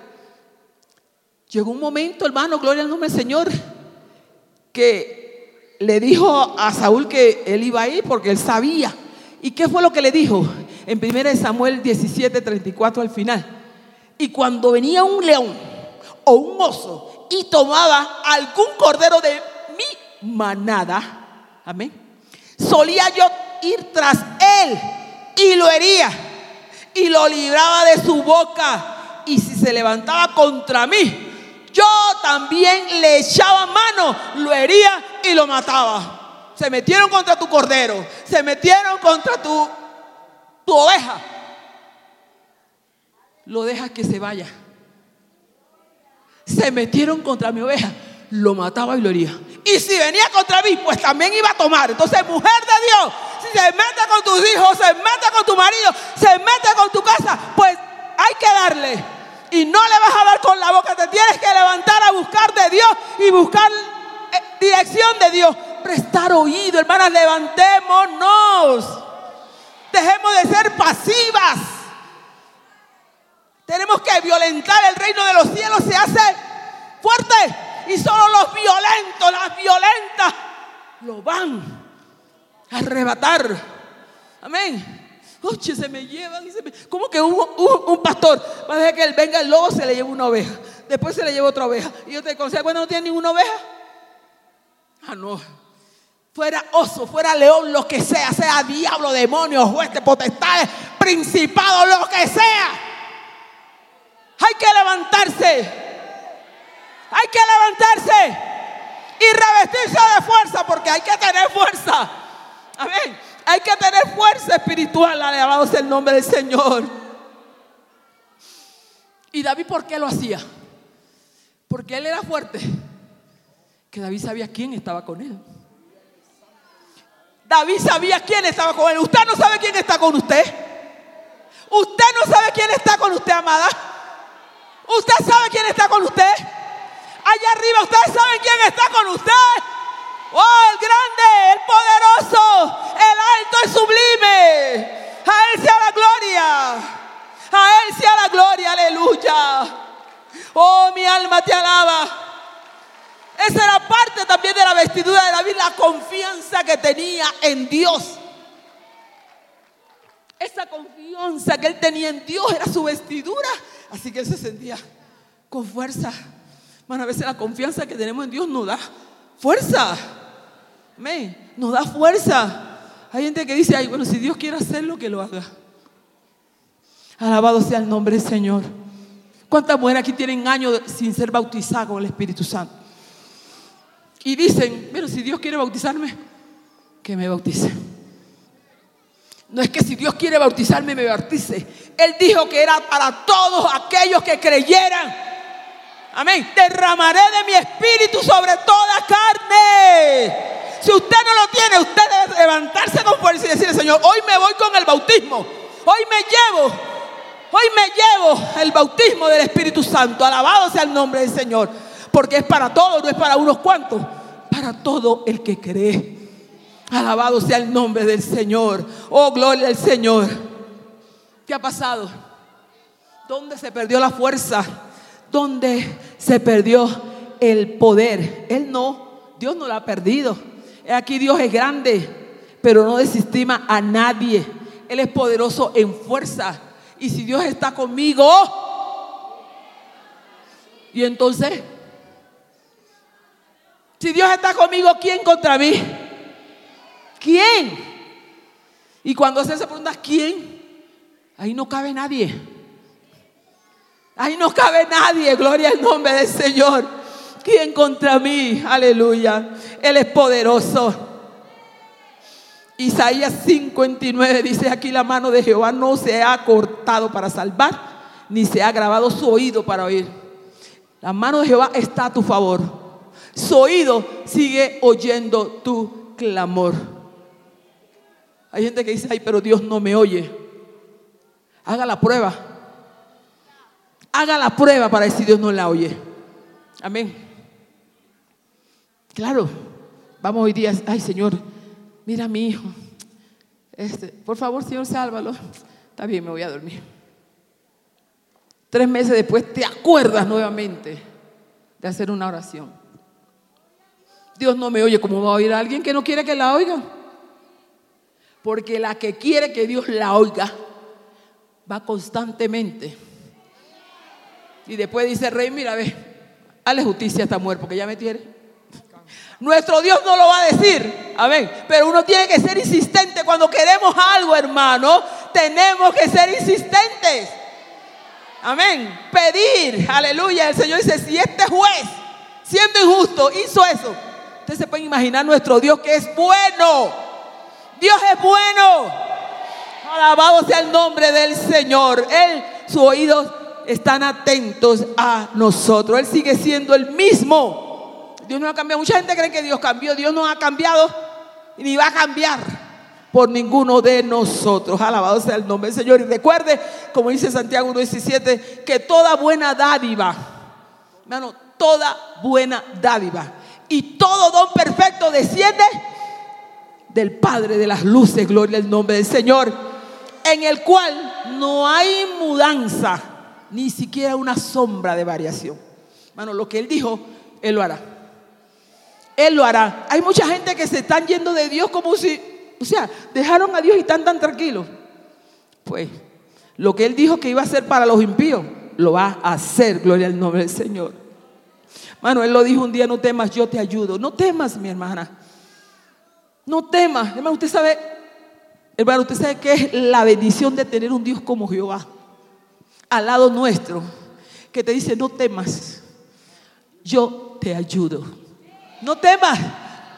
llegó un momento, hermano, gloria al nombre del Señor, que le dijo a Saúl que él iba a ir porque él sabía. ¿Y qué fue lo que le dijo? En 1 Samuel 17, 34 al final. Y cuando venía un león o un oso y tomaba algún cordero de mi manada, amén, solía yo ir tras él y lo hería y lo libraba de su boca. Y si se levantaba contra mí, yo también le echaba mano, lo hería y lo mataba. Se metieron contra tu cordero, se metieron contra tu, tu oveja lo dejas que se vaya. Se metieron contra mi oveja, lo mataba y lo hería. Y si venía contra mí, pues también iba a tomar. Entonces, mujer de Dios, si se mete con tus hijos, se mete con tu marido, se mete con tu casa, pues hay que darle. Y no le vas a dar con la boca, te tienes que levantar a buscar de Dios y buscar eh, dirección de Dios. Prestar oído, hermanas, levantémonos. Dejemos de ser pasivas. Tenemos que violentar el reino de los cielos. Se hace fuerte. Y solo los violentos, las violentas, lo van a arrebatar. Amén. Oye, se me llevan. ¿Cómo que un, un, pastor va a dejar que él venga el lobo, se le lleva una oveja? Después se le lleva otra oveja. Y yo te consejo, bueno, no tiene ninguna oveja. Ah, no. Fuera oso, fuera león, lo que sea, sea diablo, demonio, juez, potestades, principado, lo que sea. Hay que levantarse. Hay que levantarse y revestirse de fuerza porque hay que tener fuerza. Amén. Hay que tener fuerza espiritual. Alabado sea el nombre del Señor. ¿Y David por qué lo hacía? Porque él era fuerte. Que David sabía quién estaba con él. David sabía quién estaba con él. Usted no sabe quién está con usted. Usted no sabe quién está con usted, amada. ¿Usted sabe quién está con usted? Allá arriba, ¿ustedes saben quién está con usted? Oh, el grande, el poderoso, el alto, el sublime. A Él sea la gloria. A Él sea la gloria. Aleluya. Oh, mi alma te alaba. Esa era parte también de la vestidura de David, la confianza que tenía en Dios. Esa confianza que él tenía en Dios era su vestidura. Así que él se sentía con fuerza. Bueno, a veces la confianza que tenemos en Dios nos da fuerza. Amén. Nos da fuerza. Hay gente que dice, ay, bueno, si Dios quiere hacerlo, que lo haga. Alabado sea el nombre del Señor. ¿Cuántas mujeres aquí tienen años sin ser bautizadas con el Espíritu Santo? Y dicen, bueno, si Dios quiere bautizarme, que me bautice. No es que si Dios quiere bautizarme, me bautice. Él dijo que era para todos aquellos que creyeran. Amén. Derramaré de mi espíritu sobre toda carne. Si usted no lo tiene, usted debe levantarse con fuerza y decirle, Señor, hoy me voy con el bautismo. Hoy me llevo, hoy me llevo el bautismo del Espíritu Santo. Alabado sea el nombre del Señor. Porque es para todos, no es para unos cuantos. Para todo el que cree. Alabado sea el nombre del Señor. Oh, gloria al Señor. ¿Qué ha pasado? ¿Dónde se perdió la fuerza? ¿Dónde se perdió el poder? Él no, Dios no lo ha perdido. Aquí Dios es grande, pero no desestima a nadie. Él es poderoso en fuerza. Y si Dios está conmigo, y entonces, si Dios está conmigo, ¿quién contra mí? ¿Quién? Y cuando se pregunta, ¿quién? Ahí no cabe nadie. Ahí no cabe nadie. Gloria al nombre del Señor. ¿Quién contra mí? Aleluya. Él es poderoso. Isaías 59 dice aquí la mano de Jehová no se ha cortado para salvar, ni se ha grabado su oído para oír. La mano de Jehová está a tu favor. Su oído sigue oyendo tu clamor. Hay gente que dice, ay, pero Dios no me oye. Haga la prueba. Haga la prueba para decir Dios no la oye. Amén. Claro, vamos hoy día, ay Señor, mira a mi hijo. Este, por favor, Señor, sálvalo. Está bien, me voy a dormir. Tres meses después te acuerdas nuevamente de hacer una oración. Dios no me oye, ¿cómo va a oír a alguien que no quiere que la oiga? Porque la que quiere que Dios la oiga va constantemente. Y después dice, Rey, mira, ve, hazle justicia a esta mujer porque ya me tiene. Nuestro Dios no lo va a decir. Amén. Pero uno tiene que ser insistente. Cuando queremos algo, hermano, tenemos que ser insistentes. Amén. Pedir. Aleluya. El Señor dice, si este juez, siendo injusto, hizo eso. Usted se puede imaginar nuestro Dios que es bueno. Dios es bueno. Alabado sea el nombre del Señor. Él, sus oídos están atentos a nosotros. Él sigue siendo el mismo. Dios no ha cambiado. Mucha gente cree que Dios cambió. Dios no ha cambiado ni va a cambiar por ninguno de nosotros. Alabado sea el nombre del Señor. Y recuerde, como dice Santiago 1.17, que toda buena dádiva, hermano, toda buena dádiva y todo don perfecto desciende del Padre de las luces, gloria al nombre del Señor, en el cual no hay mudanza, ni siquiera una sombra de variación. Hermano, lo que Él dijo, Él lo hará. Él lo hará. Hay mucha gente que se están yendo de Dios como si, o sea, dejaron a Dios y están tan tranquilos. Pues lo que Él dijo que iba a hacer para los impíos, lo va a hacer, gloria al nombre del Señor. Mano, Él lo dijo un día, no temas, yo te ayudo. No temas, mi hermana. No temas. Hermano, usted sabe, hermano, usted sabe que es la bendición de tener un Dios como Jehová al lado nuestro, que te dice, no temas, yo te ayudo. No temas,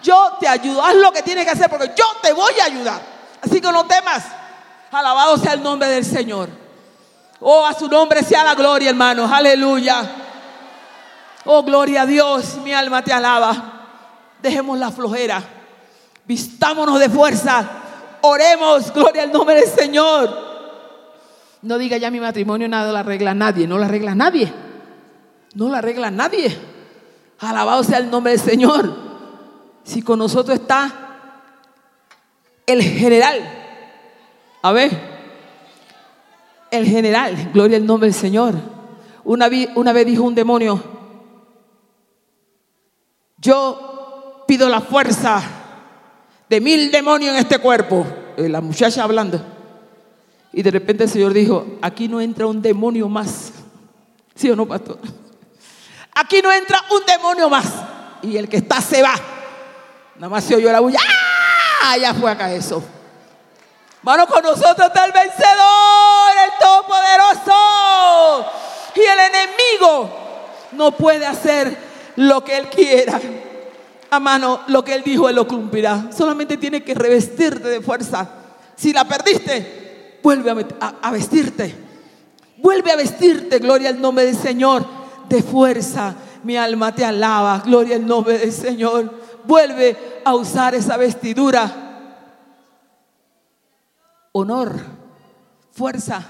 yo te ayudo. Haz lo que tienes que hacer porque yo te voy a ayudar. Así que no temas. Alabado sea el nombre del Señor. Oh, a su nombre sea la gloria, hermanos. Aleluya. Oh, gloria a Dios. Mi alma te alaba. Dejemos la flojera. Vistámonos de fuerza. Oremos. Gloria al nombre del Señor. No diga ya mi matrimonio nada lo arregla nadie. No lo arregla nadie. No lo arregla nadie. Alabado sea el nombre del Señor. Si con nosotros está el general, a ver, el general, gloria al nombre del Señor, una, una vez dijo un demonio, yo pido la fuerza de mil demonios en este cuerpo. Eh, la muchacha hablando. Y de repente el Señor dijo, aquí no entra un demonio más. ¿Sí o no, pastor? Aquí no entra un demonio más. Y el que está se va. Nada más se oyó la bulla. ¡Ah! Ya fue acá eso. Mano, con nosotros está el vencedor, el todopoderoso. Y el enemigo no puede hacer lo que él quiera. A mano, lo que él dijo, él lo cumplirá. Solamente tiene que revestirte de fuerza. Si la perdiste, vuelve a, vestirte. Vuelve a vestirte, gloria al nombre del Señor, de fuerza. Mi alma te alaba, gloria al nombre del Señor. Vuelve a usar esa vestidura honor, fuerza,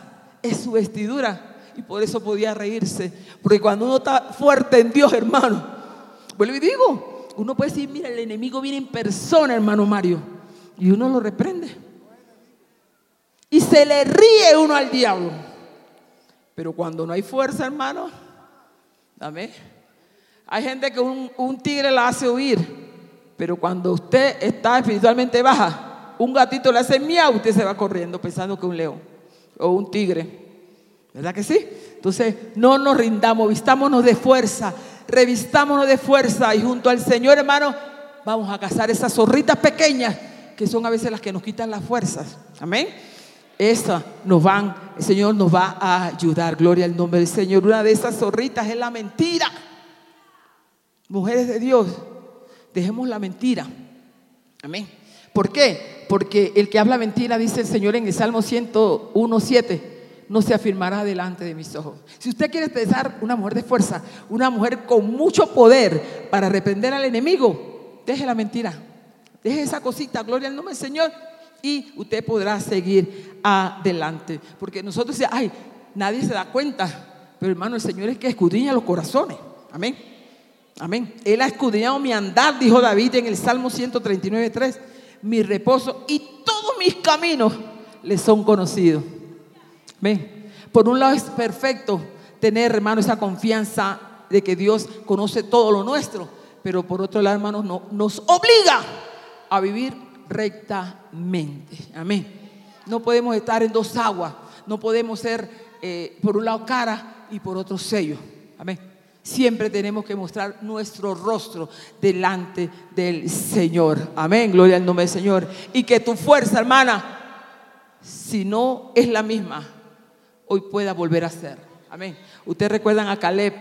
es su vestidura. Y por eso podía reírse. Porque cuando uno está fuerte en Dios, hermano, vuelvo y digo, uno puede decir, mira, el enemigo viene en persona, hermano Mario. Y uno lo reprende. Y se le ríe uno al diablo. Pero cuando no hay fuerza, hermano, dame. Hay gente que un, tigre la hace huir. Pero cuando usted está espiritualmente baja, un gatito le hace miau, usted se va corriendo pensando que un león o un tigre. ¿Verdad que sí? Entonces, no nos rindamos, vistámonos de fuerza, revistámonos de fuerza y junto al Señor, hermano, vamos a cazar esas zorritas pequeñas que son a veces las que nos quitan las fuerzas. Amén. Esa nos van, el Señor nos va a ayudar. Gloria al nombre del Señor. Una de esas zorritas es la mentira. Mujeres de Dios, dejemos la mentira. Amén. ¿Por qué? Porque el que habla mentira, dice el Señor en el Salmo 101, 7, no se afirmará delante de mis ojos. Si usted quiere pensar una mujer de fuerza, una mujer con mucho poder para reprender al enemigo, deje la mentira. Deje esa cosita, gloria al nombre del Señor, y usted podrá seguir adelante. Porque nosotros decimos, ay, nadie se da cuenta. Pero hermano, el Señor es que escudriña los corazones. Amén. Amén. Él ha escudriñado mi andar, dijo David en el Salmo 139, 3 mi reposo y todos mis caminos le son conocidos. ¿Ven? Por un lado es perfecto tener, hermano, esa confianza de que Dios conoce todo lo nuestro, pero por otro lado, hermano, no, nos obliga a vivir rectamente. Amén. No podemos estar en dos aguas, no podemos ser eh, por un lado cara y por otro sello. Amén. Siempre tenemos que mostrar nuestro rostro delante del Señor. Amén, gloria al nombre del Señor. Y que tu fuerza, hermana, si no es la misma, hoy pueda volver a ser. Amén. Ustedes recuerdan a Caleb.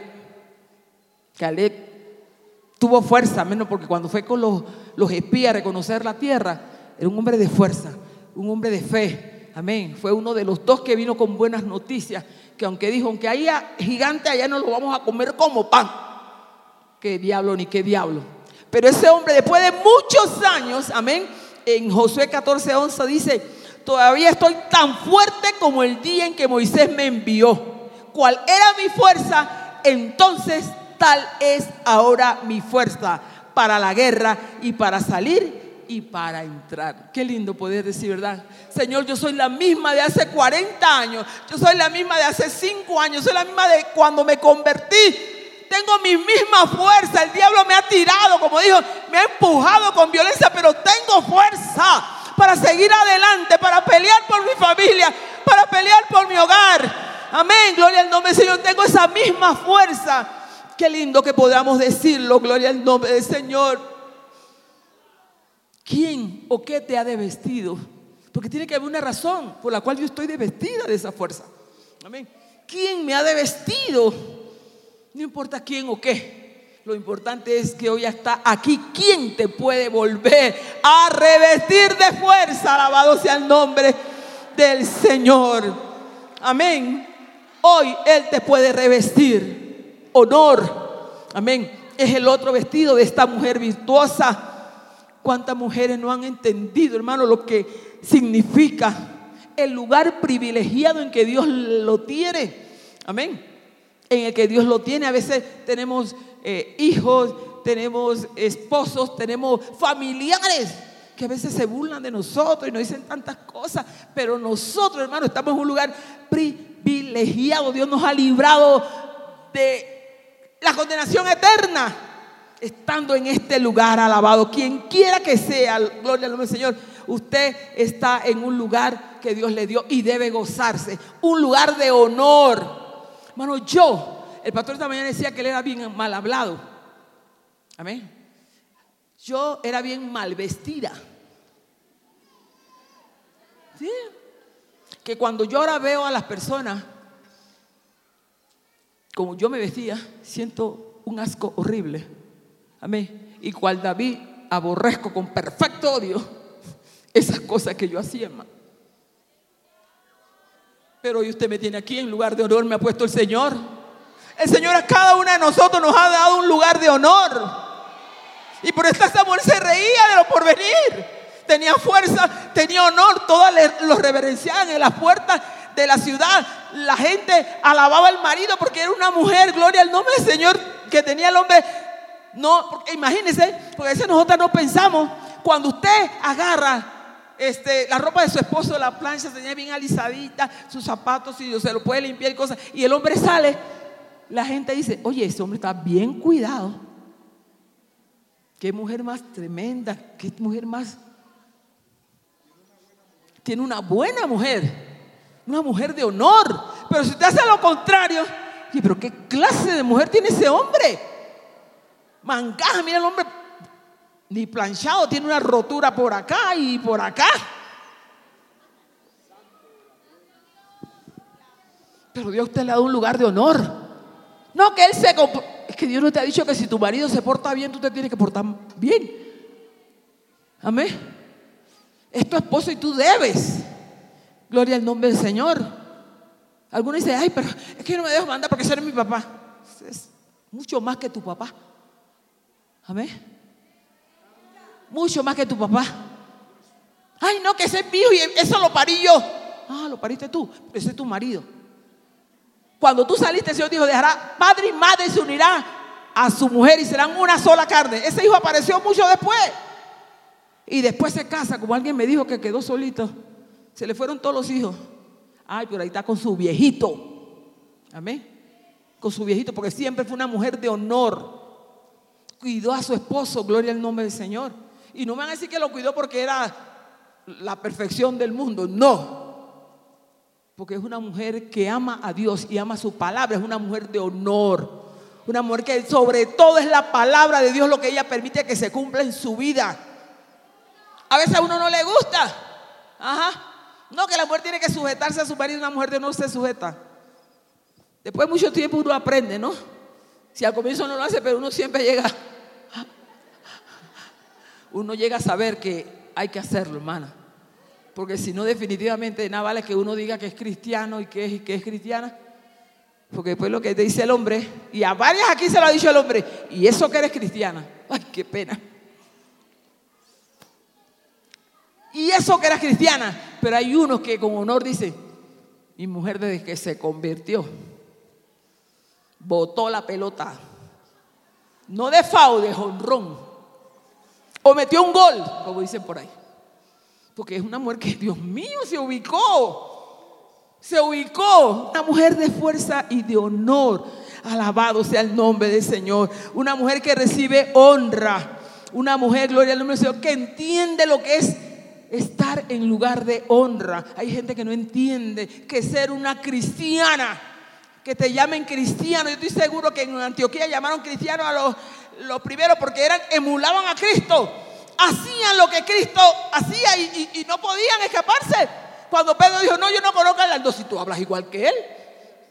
Caleb tuvo fuerza, menos porque cuando fue con los, los espías a reconocer la tierra, era un hombre de fuerza, un hombre de fe. Amén. Fue uno de los dos que vino con buenas noticias que aunque dijo, aunque haya gigante allá no lo vamos a comer como pan. Qué diablo ni qué diablo. Pero ese hombre después de muchos años, amén, en Josué 14, 11 dice, todavía estoy tan fuerte como el día en que Moisés me envió. ¿Cuál era mi fuerza? Entonces tal es ahora mi fuerza para la guerra y para salir y para entrar. Qué lindo poder decir, ¿verdad? Señor, yo soy la misma de hace 40 años, yo soy la misma de hace 5 años, soy la misma de cuando me convertí. Tengo mi misma fuerza, el diablo me ha tirado, como dijo, me ha empujado con violencia, pero tengo fuerza para seguir adelante, para pelear por mi familia, para pelear por mi hogar. Amén, gloria al nombre del Señor, tengo esa misma fuerza. Qué lindo que podamos decirlo, gloria al nombre del Señor. ¿Quién o qué te ha vestido? Porque tiene que haber una razón por la cual yo estoy vestida de esa fuerza. Amén. ¿Quién me ha vestido? No importa quién o qué. Lo importante es que hoy está aquí. ¿Quién te puede volver a revestir de fuerza? Alabado sea el nombre del Señor. Amén. Hoy Él te puede revestir. Honor. Amén. Es el otro vestido de esta mujer virtuosa ¿Cuántas mujeres no han entendido, hermano, lo que significa el lugar privilegiado en que Dios lo tiene? Amén. En el que Dios lo tiene. A veces tenemos eh, hijos, tenemos esposos, tenemos familiares que a veces se burlan de nosotros y nos dicen tantas cosas, pero nosotros, hermano, estamos en un lugar privilegiado. Dios nos ha librado de la condenación eterna estando en este lugar alabado. Quien quiera que sea, gloria al nombre del Señor, usted está en un lugar que Dios le dio y debe gozarse. Un lugar de honor. Hermano, yo, el pastor esta mañana decía que él era bien mal hablado. Amén. Yo era bien mal vestida. ¿Sí? Que cuando yo ahora veo a las personas, como yo me vestía, siento un asco horrible. Amén. Y cual David aborrezco con perfecto odio esas cosas que yo hacía, hermano. Pero hoy usted me tiene aquí en lugar de honor, me ha puesto el Señor. El Señor a cada una de nosotros nos ha dado un lugar de honor. Y por esta Samuel se reía de lo porvenir. Tenía fuerza, tenía honor, todos los reverenciaban en las puertas de la ciudad. La gente alababa al marido porque era una mujer, gloria al nombre del Señor, que tenía el hombre. No, porque imagínense, porque a veces nosotros no pensamos, cuando usted agarra este, la ropa de su esposo, la plancha tenía bien alisadita, sus zapatos y se lo puede limpiar y cosas, y el hombre sale, la gente dice, oye, ese hombre está bien cuidado. Qué mujer más tremenda, qué mujer más... Tiene una buena mujer, una mujer de honor. Pero si usted hace lo contrario, y pero qué clase de mujer tiene ese hombre. Mangaja, mira el hombre ni planchado, tiene una rotura por acá y por acá. Pero Dios te le ha dado un lugar de honor. No que Él se... Es que Dios no te ha dicho que si tu marido se porta bien, tú te tienes que portar bien. Amén. Es tu esposo y tú debes. Gloria al nombre del Señor. Algunos dicen, ay, pero es que yo no me dejo mandar porque ese mi papá. Es mucho más que tu papá. Amén mucho más que tu papá. Ay, no, que ese es mío y eso lo parí yo. Ah, lo pariste tú, ese es tu marido. Cuando tú saliste, el Señor dijo, dejará padre y madre se unirán a su mujer y serán una sola carne. Ese hijo apareció mucho después. Y después se casa, como alguien me dijo que quedó solito. Se le fueron todos los hijos. Ay, pero ahí está con su viejito. Amén. Con su viejito, porque siempre fue una mujer de honor. Cuidó a su esposo, gloria al nombre del Señor. Y no me van a decir que lo cuidó porque era la perfección del mundo. No. Porque es una mujer que ama a Dios y ama su palabra. Es una mujer de honor. Una mujer que sobre todo es la palabra de Dios lo que ella permite que se cumpla en su vida. A veces a uno no le gusta. Ajá. No, que la mujer tiene que sujetarse a su marido. Una mujer de honor se sujeta. Después de mucho tiempo uno aprende, ¿no? Si al comienzo no lo hace, pero uno siempre llega uno llega a saber que hay que hacerlo, hermana. Porque si no, definitivamente nada vale que uno diga que es cristiano y que es, que es cristiana. Porque después lo que te dice el hombre, y a varias aquí se lo ha dicho el hombre, y eso que eres cristiana. Ay, qué pena. Y eso que eres cristiana. Pero hay unos que con honor dicen, mi mujer desde que se convirtió, botó la pelota. No de fao, de jonrón o metió un gol, como dicen por ahí. Porque es una mujer que, Dios mío, se ubicó. Se ubicó. Una mujer de fuerza y de honor. Alabado sea el nombre del Señor. Una mujer que recibe honra. Una mujer, gloria al nombre del Señor, que entiende lo que es estar en lugar de honra. Hay gente que no entiende que ser una cristiana, que te llamen cristiano. Yo estoy seguro que en Antioquía llamaron cristianos a los los primeros porque eran, emulaban a Cristo. Hacían lo que Cristo hacía y, no podían escaparse. Cuando Pedro dijo, no, yo no conozco a Aldo, si tú hablas igual que él,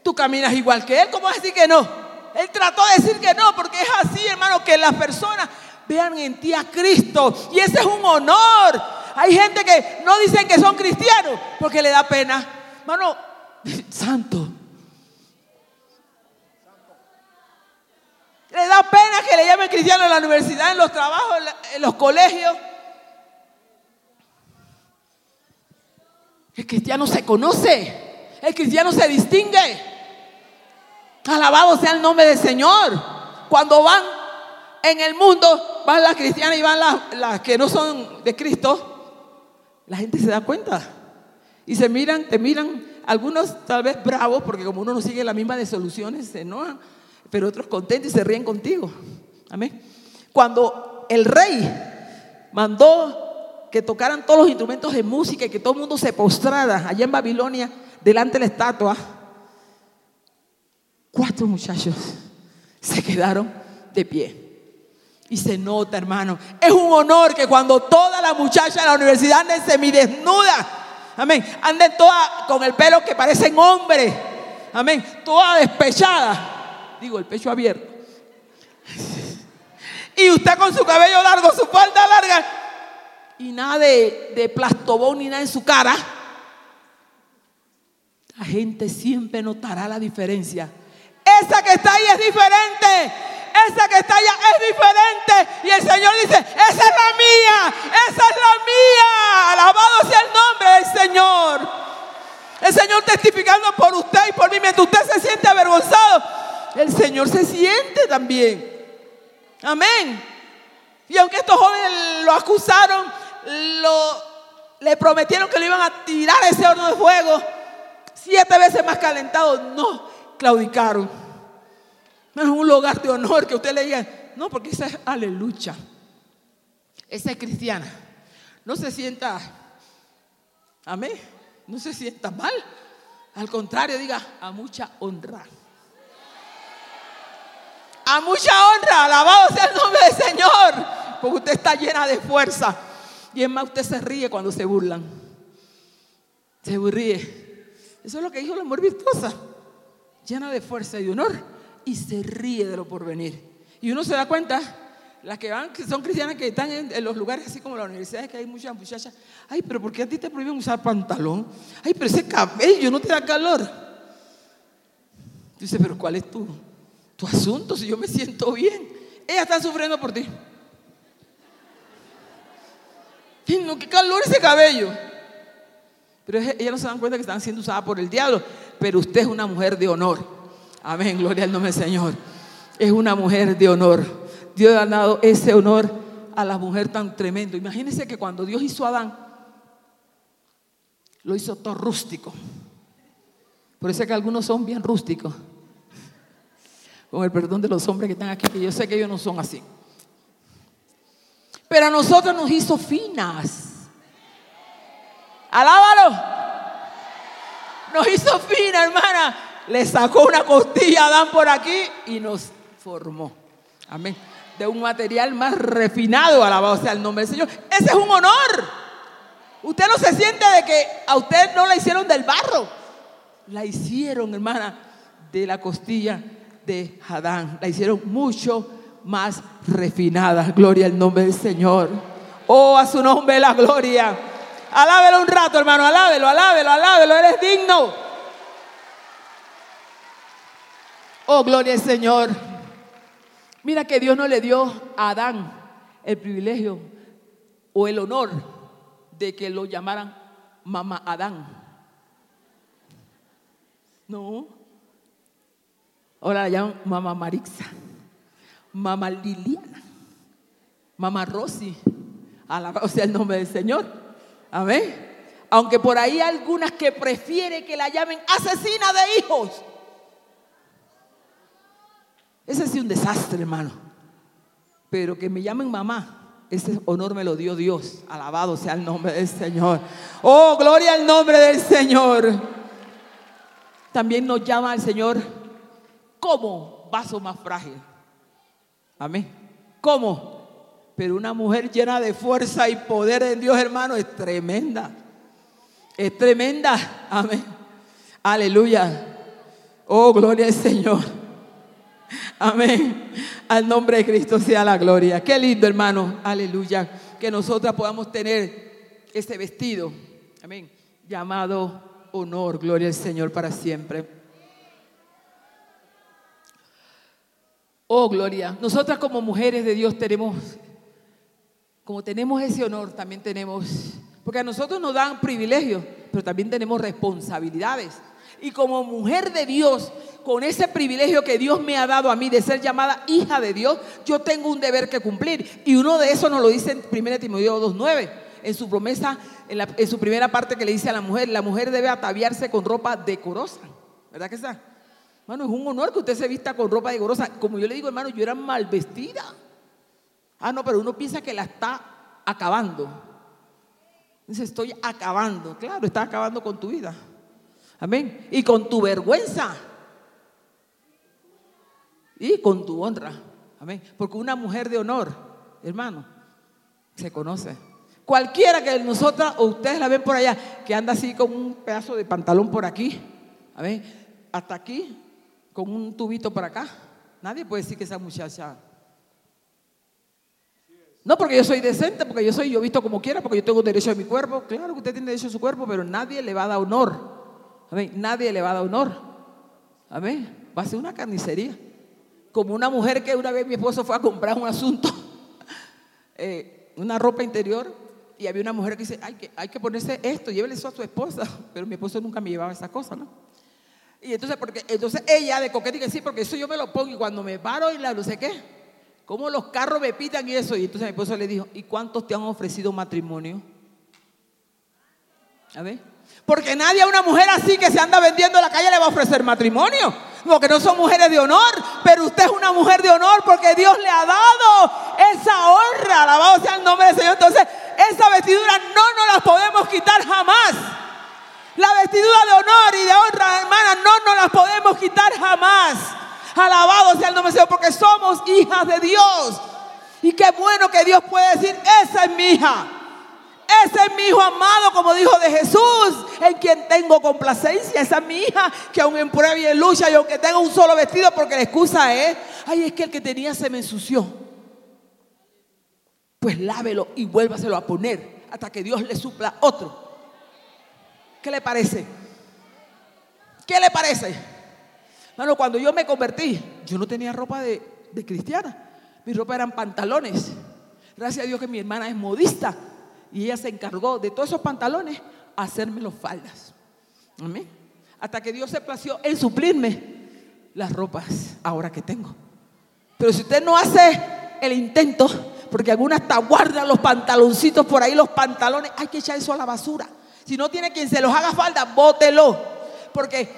tú caminas igual que él, ¿cómo vas a decir que no? Él trató de decir que no, porque es así, hermano, que las personas vean en ti a Cristo. Y ese es un honor. Hay gente que no dicen que son cristianos porque le da pena. Hermano, [LAUGHS] santo, Le da pena que le llamen cristiano en la universidad, en los trabajos, en los colegios. El cristiano se conoce, el cristiano se distingue. Alabado sea el nombre del Señor. Cuando van en el mundo, van las cristianas y van las, las que no son de Cristo, la gente se da cuenta. Y se miran, te miran algunos tal vez bravos, porque como uno no sigue la misma de soluciones, se enojan, pero otros contentos y se ríen contigo. Amén. Cuando el rey mandó que tocaran todos los instrumentos de música y que todo el mundo se postrara allá en Babilonia delante de la estatua, cuatro muchachos se quedaron de pie. Y se nota, hermano. Es un honor que cuando toda la muchacha de la universidad anden semidesnuda, amén, anden toda con el pelo que parecen hombres, amén, toda despechada, digo, el pecho abierto. Y usted con su cabello largo, su falda larga, y nada de, de plastobón ni nada en su cara. La gente siempre notará la diferencia. Esa que está ahí es diferente esa que está allá es diferente. Y el Señor dice, esa es la mía, esa es la mía. Alabado sea el nombre del Señor. El Señor testificando por usted y por mí. Mientras usted se siente avergonzado, el Señor se siente también. Amén. Y aunque estos jóvenes lo acusaron, lo, le prometieron que le iban a tirar ese horno de fuego, siete veces más calentado, no claudicaron. No es un lugar de honor que usted le diga, no, porque esa es aleluya. Esa es cristiana. No se sienta, amén, no se sienta mal. Al contrario, diga, a mucha honra. A mucha honra, alabado sea el nombre del Señor. Porque usted está llena de fuerza. Y es más, usted se ríe cuando se burlan. Se ríe. Eso es lo que dijo la mujer virtuosa. Llena de fuerza y de honor y se ríe de lo por venir. Y uno se da cuenta, las que van, que son cristianas que están en, los lugares así como la universidad, que hay muchas muchachas, ay, pero ¿por qué a ti te prohíben usar pantalón? Ay, pero ese cabello no te da calor. Dice, pero ¿cuál es tu, tu asunto si yo me siento bien? Ella está sufriendo por ti. no, qué calor ese cabello. Pero ellas no se dan cuenta que están siendo usadas por el diablo. Pero usted es una mujer de honor. Amén, gloria al nombre del Señor. Es una mujer de honor. Dios ha dado ese honor a la mujer tan tremendo. Imagínense que cuando Dios hizo a Adán, lo hizo todo rústico. Por eso es que algunos son bien rústicos. Con el perdón de los hombres que están aquí, que yo sé que ellos no son así. Pero a nosotros nos hizo finas. Alábalo. Nos hizo finas, hermana le sacó una costilla a Adán por aquí y nos formó. Amén. De un material más refinado, alabado sea el nombre del Señor. Ese es un honor. Usted no se siente de que a usted no la hicieron del barro. La hicieron, hermana, de la costilla de Adán. La hicieron mucho más refinada. Gloria al nombre del Señor. Oh, a su nombre la gloria. Alábelo un rato, hermano. Alábelo, alábelo, alábelo. Eres digno. Oh, gloria al Señor. Mira que Dios no le dio a Adán el privilegio o el honor de que lo llamaran mamá Adán. No. Ahora la llaman mamá Marixa, mamá Liliana, mamá Rosy. Alabado sea el nombre del Señor. Amén. Aunque por ahí hay algunas que prefieren que la llamen asesina de hijos. Ese es un desastre, hermano. Pero que me llamen mamá, ese honor me lo dio Dios. Alabado sea el nombre del Señor. Oh, gloria al nombre del Señor. También nos llama al Señor como vaso más frágil. Amén. ¿Cómo? Pero una mujer llena de fuerza y poder en Dios, hermano, es tremenda. Es tremenda. Amén. Aleluya. Oh, gloria al Señor. Amén. Al nombre de Cristo sea la gloria. Qué lindo, hermano. Aleluya. Que nosotras podamos tener ese vestido. Amén. Llamado honor. Gloria al Señor para siempre. Oh, gloria. Nosotras como mujeres de Dios tenemos, como tenemos ese honor, también tenemos, porque a nosotros nos dan privilegios, pero también tenemos responsabilidades. Y como mujer de Dios, con ese privilegio que Dios me ha dado a mí de ser llamada hija de Dios, yo tengo un deber que cumplir. Y uno de esos nos lo dice en 1 Timoteo 2.9. en su promesa, en, en su primera parte que le dice a la mujer, la mujer debe ataviarse con ropa decorosa. ¿Verdad que está? Hermano, es un honor que usted se vista con ropa decorosa. Como yo le digo, hermano, yo era mal vestida. Ah, no, pero uno piensa que la está acabando. Dice, estoy acabando. Claro, está acabando con tu vida. Amén. Y con tu vergüenza. Y con tu honra. Amén. Porque una mujer de honor, hermano, se conoce. Cualquiera que nosotras o ustedes la ven por allá, que anda así con un pedazo de pantalón por aquí, amén, hasta aquí, con un tubito por acá, nadie puede decir que esa muchacha. No porque yo soy decente, porque yo soy, yo visto como quiera, porque yo tengo derecho a mi cuerpo. Claro que usted tiene derecho a su cuerpo, pero nadie le va a dar honor. Amén. Nadie le va a dar honor. Amén. Va a ser una carnicería. Como una mujer que una vez mi esposo fue a comprar un asunto, [LAUGHS] eh, una ropa interior, y había una mujer que dice, hay que, hay que ponerse esto, llévele eso a su esposa. Pero mi esposo nunca me llevaba esa cosa, ¿no? Y entonces, porque, entonces ella de coqueta dice, sí, porque eso yo me lo pongo y cuando me paro y la no sé qué, como los carros me pitan y eso. Y entonces mi esposo le dijo, ¿y cuántos te han ofrecido matrimonio? A ver. Porque nadie a una mujer así que se anda vendiendo en la calle le va a ofrecer matrimonio. Porque no son mujeres de honor. Pero usted es una mujer de honor porque Dios le ha dado esa honra. Alabado sea el nombre del Señor. Entonces, esa vestidura no nos la podemos quitar jamás. La vestidura de honor y de honra, hermana, no nos las podemos quitar jamás. Alabado sea el nombre del Señor, porque somos hijas de Dios. Y qué bueno que Dios puede decir, esa es mi hija. Ese es mi hijo amado, como dijo de Jesús, en quien tengo complacencia. Esa es mi hija, que aún en prueba y en lucha, y aunque tenga un solo vestido, porque la excusa es, ay, es que el que tenía se me ensució. Pues lávelo y vuélvaselo a poner hasta que Dios le supla otro. ¿Qué le parece? ¿Qué le parece? Bueno, cuando yo me convertí, yo no tenía ropa de, de cristiana. Mi ropa eran pantalones. Gracias a Dios que mi hermana es modista y ella se encargó de todos esos pantalones a hacerme los faldas. Amén. Hasta que Dios se plació en suplirme las ropas ahora que tengo. Pero si usted no hace el intento, porque algunas hasta guardan los pantaloncitos por ahí, los pantalones, hay que echar eso a la basura. Si no tiene quien se los haga falta, bótelo. Porque,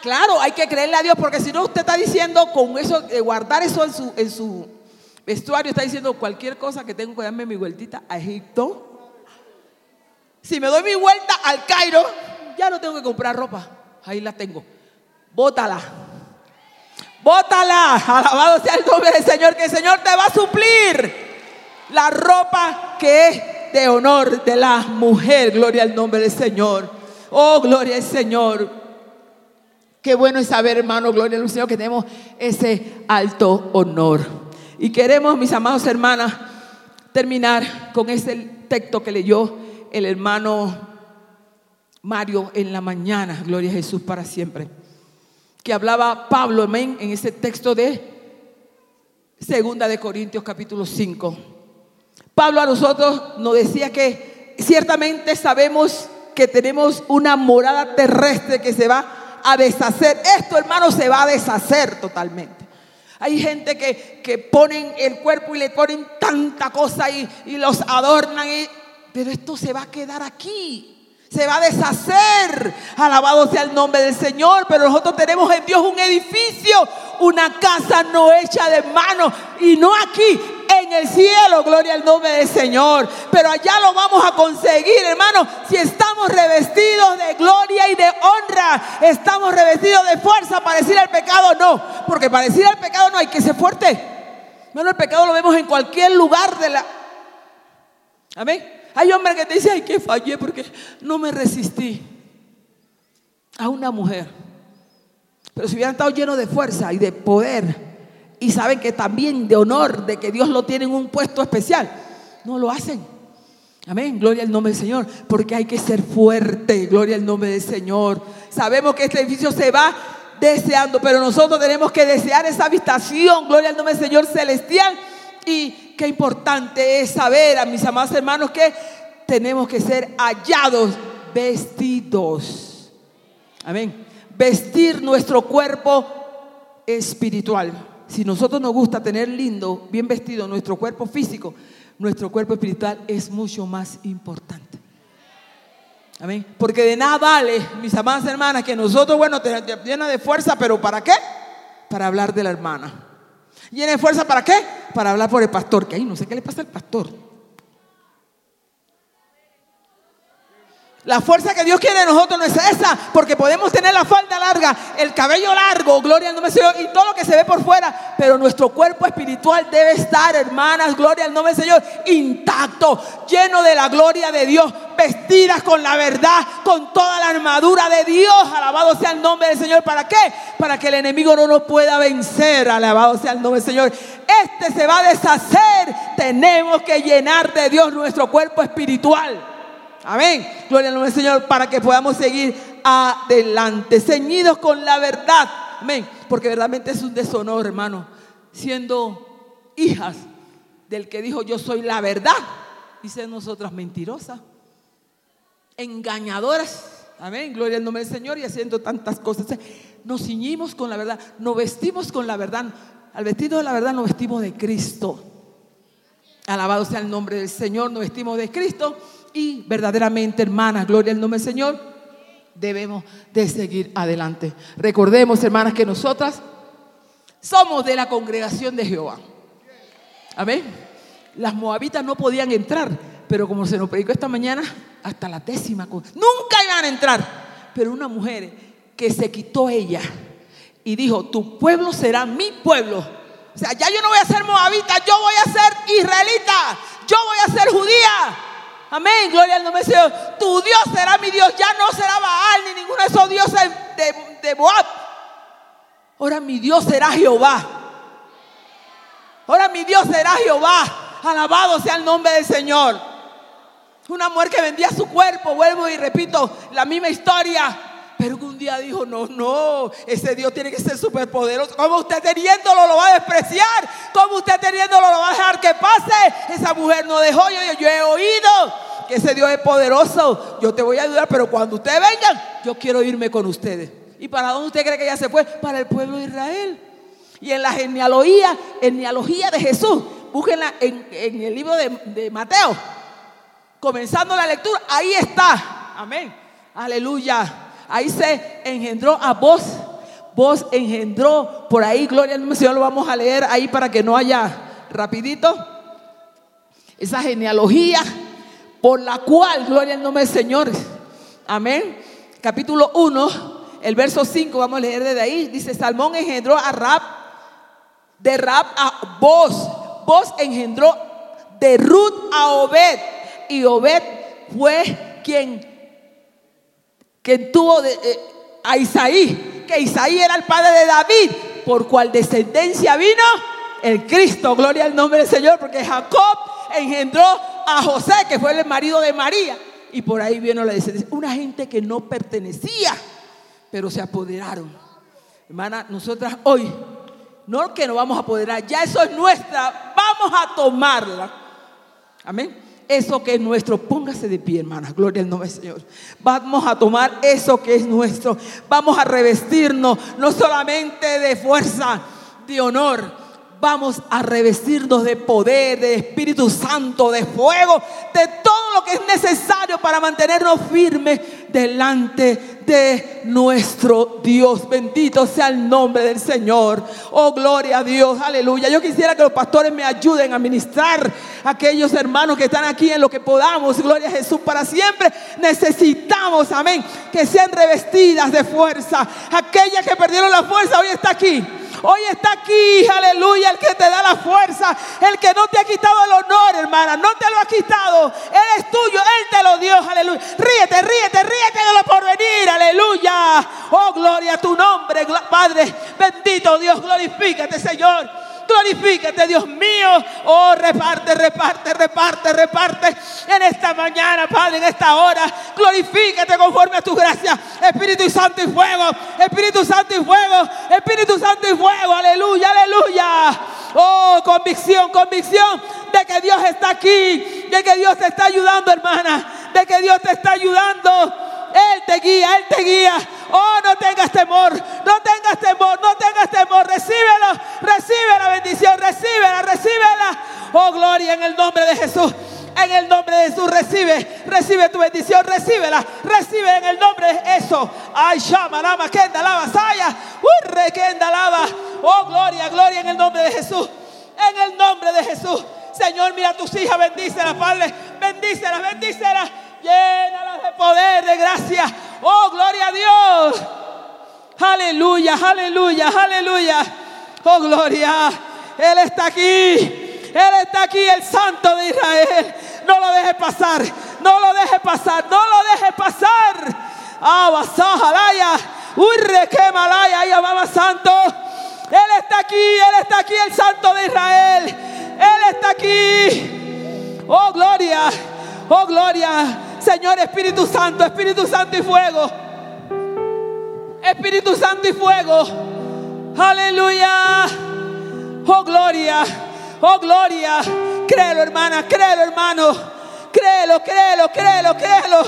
claro, hay que creerle a Dios, porque si no usted está diciendo con eso, de guardar eso en su, en su vestuario, está diciendo cualquier cosa que tengo que darme mi vueltita a Egipto. Si me doy mi vuelta al Cairo, ya no tengo que comprar ropa. Ahí la tengo. Bótala. Bótala. Alabado sea el nombre del Señor, que el Señor te va a suplir la ropa que es de honor de la mujer. Gloria al nombre del Señor. Oh, gloria al Señor. Qué bueno es saber, hermano, gloria al Señor, que tenemos ese alto honor. Y queremos, mis amados hermanas, terminar con ese texto que leyó el hermano Mario en la mañana. Gloria a Jesús para siempre. Que hablaba Pablo, amén, en ese texto de Segunda de Corintios capítulo 5. Pablo a nosotros nos decía que ciertamente sabemos que tenemos una morada terrestre que se va a deshacer. Esto, hermano, se va a deshacer totalmente. Hay gente que, que ponen el cuerpo y le ponen tanta cosa y, y los adornan, y- pero esto se va a quedar aquí. Se va a deshacer. Alabado sea el nombre del Señor. Pero nosotros tenemos en Dios un edificio, una casa no hecha de mano. Y no aquí, en el cielo. Gloria al nombre del Señor. Pero allá lo vamos a conseguir, hermano. Si estamos revestidos de gloria y de honra. Estamos revestidos de fuerza para decir el pecado no. Porque para decir el pecado no hay que ser fuerte. Hermano, el pecado lo vemos en cualquier lugar de la... Amén. Hay hombres que te dicen, ay, que fallé porque no me resistí a una mujer. Pero si hubieran estado llenos de fuerza y de poder y saben que también de honor, de que Dios lo tiene en un puesto especial, no lo hacen. Amén, gloria al nombre del Señor, porque hay que ser fuerte, gloria al nombre del Señor. Sabemos que este edificio se va deseando, pero nosotros tenemos que desear esa habitación, gloria al nombre del Señor celestial. Y qué importante es saber, a mis amados hermanos, que tenemos que ser hallados vestidos. Amén. Vestir nuestro cuerpo espiritual. si nosotros nos gusta tener lindo, bien vestido nuestro cuerpo físico, nuestro cuerpo espiritual es mucho más importante. Amén. Porque de nada vale, mis amadas hermanas, que nosotros, bueno, llena de fuerza, pero ¿para qué? Para hablar de la hermana. Llena fuerza, ¿para qué? Para hablar por el pastor, que ahí no sé qué le pasa al pastor. La fuerza que Dios quiere de nosotros no es esa, porque podemos tener la falda larga, el cabello largo, gloria al nombre del Señor, y todo lo que se ve por fuera, pero nuestro cuerpo espiritual debe estar, hermanas, gloria al nombre del Señor, intacto, lleno de la gloria de Dios, vestidas con la verdad, con toda la armadura de Dios, alabado sea el nombre del Señor, ¿para qué? Para que el enemigo no nos pueda vencer, alabado sea el nombre del Señor. Este se va a deshacer, tenemos que llenar de Dios nuestro cuerpo espiritual. Amén. Gloria al nombre del Señor para que podamos seguir adelante, ceñidos con la verdad. Amén. Porque verdaderamente es un deshonor, hermano, siendo hijas del que dijo yo soy la verdad y ser nosotras mentirosas, engañadoras. Amén. Gloria al nombre del Señor y haciendo tantas cosas. Nos ciñimos con la verdad, nos vestimos con la verdad. Al vestido de la verdad nos vestimos de Cristo. Alabado sea el nombre del Señor, nos vestimos de Cristo y verdaderamente, hermanas, gloria al nombre del Señor, debemos de seguir adelante. Recordemos, hermanas, que nosotras somos de la congregación de Jehová. Amén. Las moabitas no podían entrar, pero como se nos predicó esta mañana, hasta la décima, nunca iban a entrar. Pero una mujer que se quitó ella y dijo, tu pueblo será mi pueblo. O sea, ya yo no voy a ser moabita, yo voy a ser israelita, yo voy a ser judía. Amén, gloria al nombre del Señor. Tu Dios será mi Dios, ya no será Baal ni ninguno de esos dioses de, de Moab. Ahora mi Dios será Jehová. Ahora mi Dios será Jehová. Alabado sea el nombre del Señor. Una mujer que vendía su cuerpo, vuelvo y repito, la misma historia. Pero un día dijo, no, no, ese Dios tiene que ser superpoderoso. ¿Cómo usted teniéndolo lo va a despreciar? ¿Cómo usted teniéndolo lo va a dejar que pase? Esa mujer no dejó, yo, yo he oído que ese Dios es poderoso. Yo te voy a ayudar, pero cuando ustedes vengan, yo quiero irme con ustedes. ¿Y para dónde usted cree que ella se fue? Para el pueblo de Israel. Y en la genealogía, genealogía de Jesús, búsquenla en, el libro de Mateo. Comenzando la lectura, ahí está. Amén. Aleluya. Ahí se engendró a vos. Vos engendró por ahí, gloria al Señor, lo vamos a leer ahí para que no haya rapidito. Esa genealogía por la cual, gloria al nombre del Señor. Amén. Capítulo 1, el verso 5, vamos a leer desde ahí. Dice, Salmón engendró a Rab, de Rab a Boz. Boz engendró de Ruth a Obed. Y Obed fue quien, quien tuvo eh, a Isaí, que Isaí era el padre de David, por cual descendencia vino el Cristo. Gloria al nombre del Señor, porque Jacob engendró a José, que fue el marido de María. Y por ahí vino la descendencia. Una gente que no pertenecía, pero se apoderaron. Hermana, nosotras hoy, no que nos vamos a apoderar, ya eso es nuestra, vamos a tomarla. Amén. Eso que es nuestro, póngase de pie, hermana, gloria al nombre del Señor. Vamos a tomar eso que es nuestro. Vamos a revestirnos no solamente de fuerza, de honor, vamos a revestirnos de poder, de Espíritu Santo, de fuego, de todo lo que es necesario para mantenernos firmes delante de nuestro Dios. Bendito sea el nombre del Señor. Oh, gloria a Dios. Aleluya. Yo quisiera que los pastores me ayuden a ministrar a aquellos hermanos que están aquí en lo que podamos. Gloria a Jesús para siempre. Necesitamos, amén, que sean revestidas de fuerza. Aquellas que perdieron la fuerza hoy está aquí. Hoy está aquí, aleluya, el que te da la fuerza, el que no te ha quitado el honor, hermana, no te lo ha quitado. Él es tuyo, Él te lo dio, aleluya. Ríete, ríete, ríete de lo porvenir, aleluya. Oh, gloria a tu nombre, Padre. Bendito Dios, glorifícate, Señor. Glorifícate, Dios mío. Oh, reparte, reparte, reparte, reparte. En esta mañana, Padre, en esta hora. Glorifícate conforme a tu gracia. Espíritu Santo y fuego. Espíritu Santo y fuego. Espíritu Santo y fuego. Aleluya, aleluya. Oh, convicción, convicción de que Dios está aquí. De que Dios te está ayudando, hermana. De que Dios te está ayudando. Él te guía, Él te guía. Oh, no tengas temor, no tengas temor, no tengas temor. Recíbelo, recibe la bendición, recíbela, recíbela. Oh, gloria en el nombre de Jesús. En el nombre de Jesús recibe, recibe tu bendición, recíbela, recibe en el nombre de eso. Ay, shama, lama, kenda, lava, saya, urre, kenda, lava. Oh, gloria, gloria en el nombre de Jesús. En el nombre de Jesús. Señor, mira a tus hijas, bendícelas, Padre. Bendícelas, bendícelas. Llénalas de poder, de gracia. Oh, gloria a Dios. Aleluya, aleluya, aleluya. Oh, gloria. Él está aquí. Él está aquí, el Santo de Israel. No lo deje pasar. No lo deje pasar. No lo deje pasar. Abasajalaya. Urre que malaya. Ay, amaba santo. Él está aquí. Él está aquí, el Santo de Israel. Él está aquí. Oh, gloria. Oh, gloria. Señor Espíritu Santo, Espíritu Santo y fuego. Espíritu Santo y fuego. Aleluya. Oh, gloria. Oh, gloria. Créelo, hermana. Créelo, hermano. Créelo, créelo, créelo, créelo.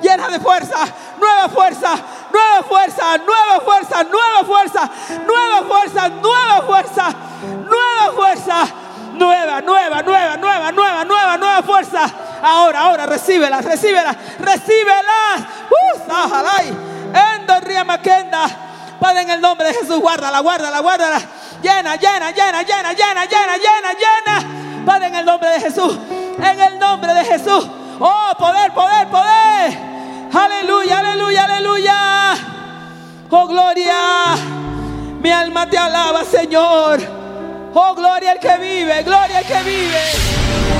Llena de fuerza. Nueva fuerza. Nueva fuerza. Nueva fuerza. Nueva fuerza. Nueva fuerza. Nueva fuerza. Nueva fuerza. Nueva, nueva, nueva, nueva, nueva, nueva, nueva fuerza. Ahora, ahora, recíbela, recíbela, recíbela. Uh. Padre, en el nombre de Jesús, guárdala, guárdala, guárdala. Llena, llena, llena, llena, llena, llena, llena, llena. Padre, en el nombre de Jesús. En el nombre de Jesús. Oh, poder, poder, poder. Aleluya, aleluya, aleluya. Oh, gloria. Mi alma te alaba, Señor. Oh, gloria al que vive, gloria al que vive.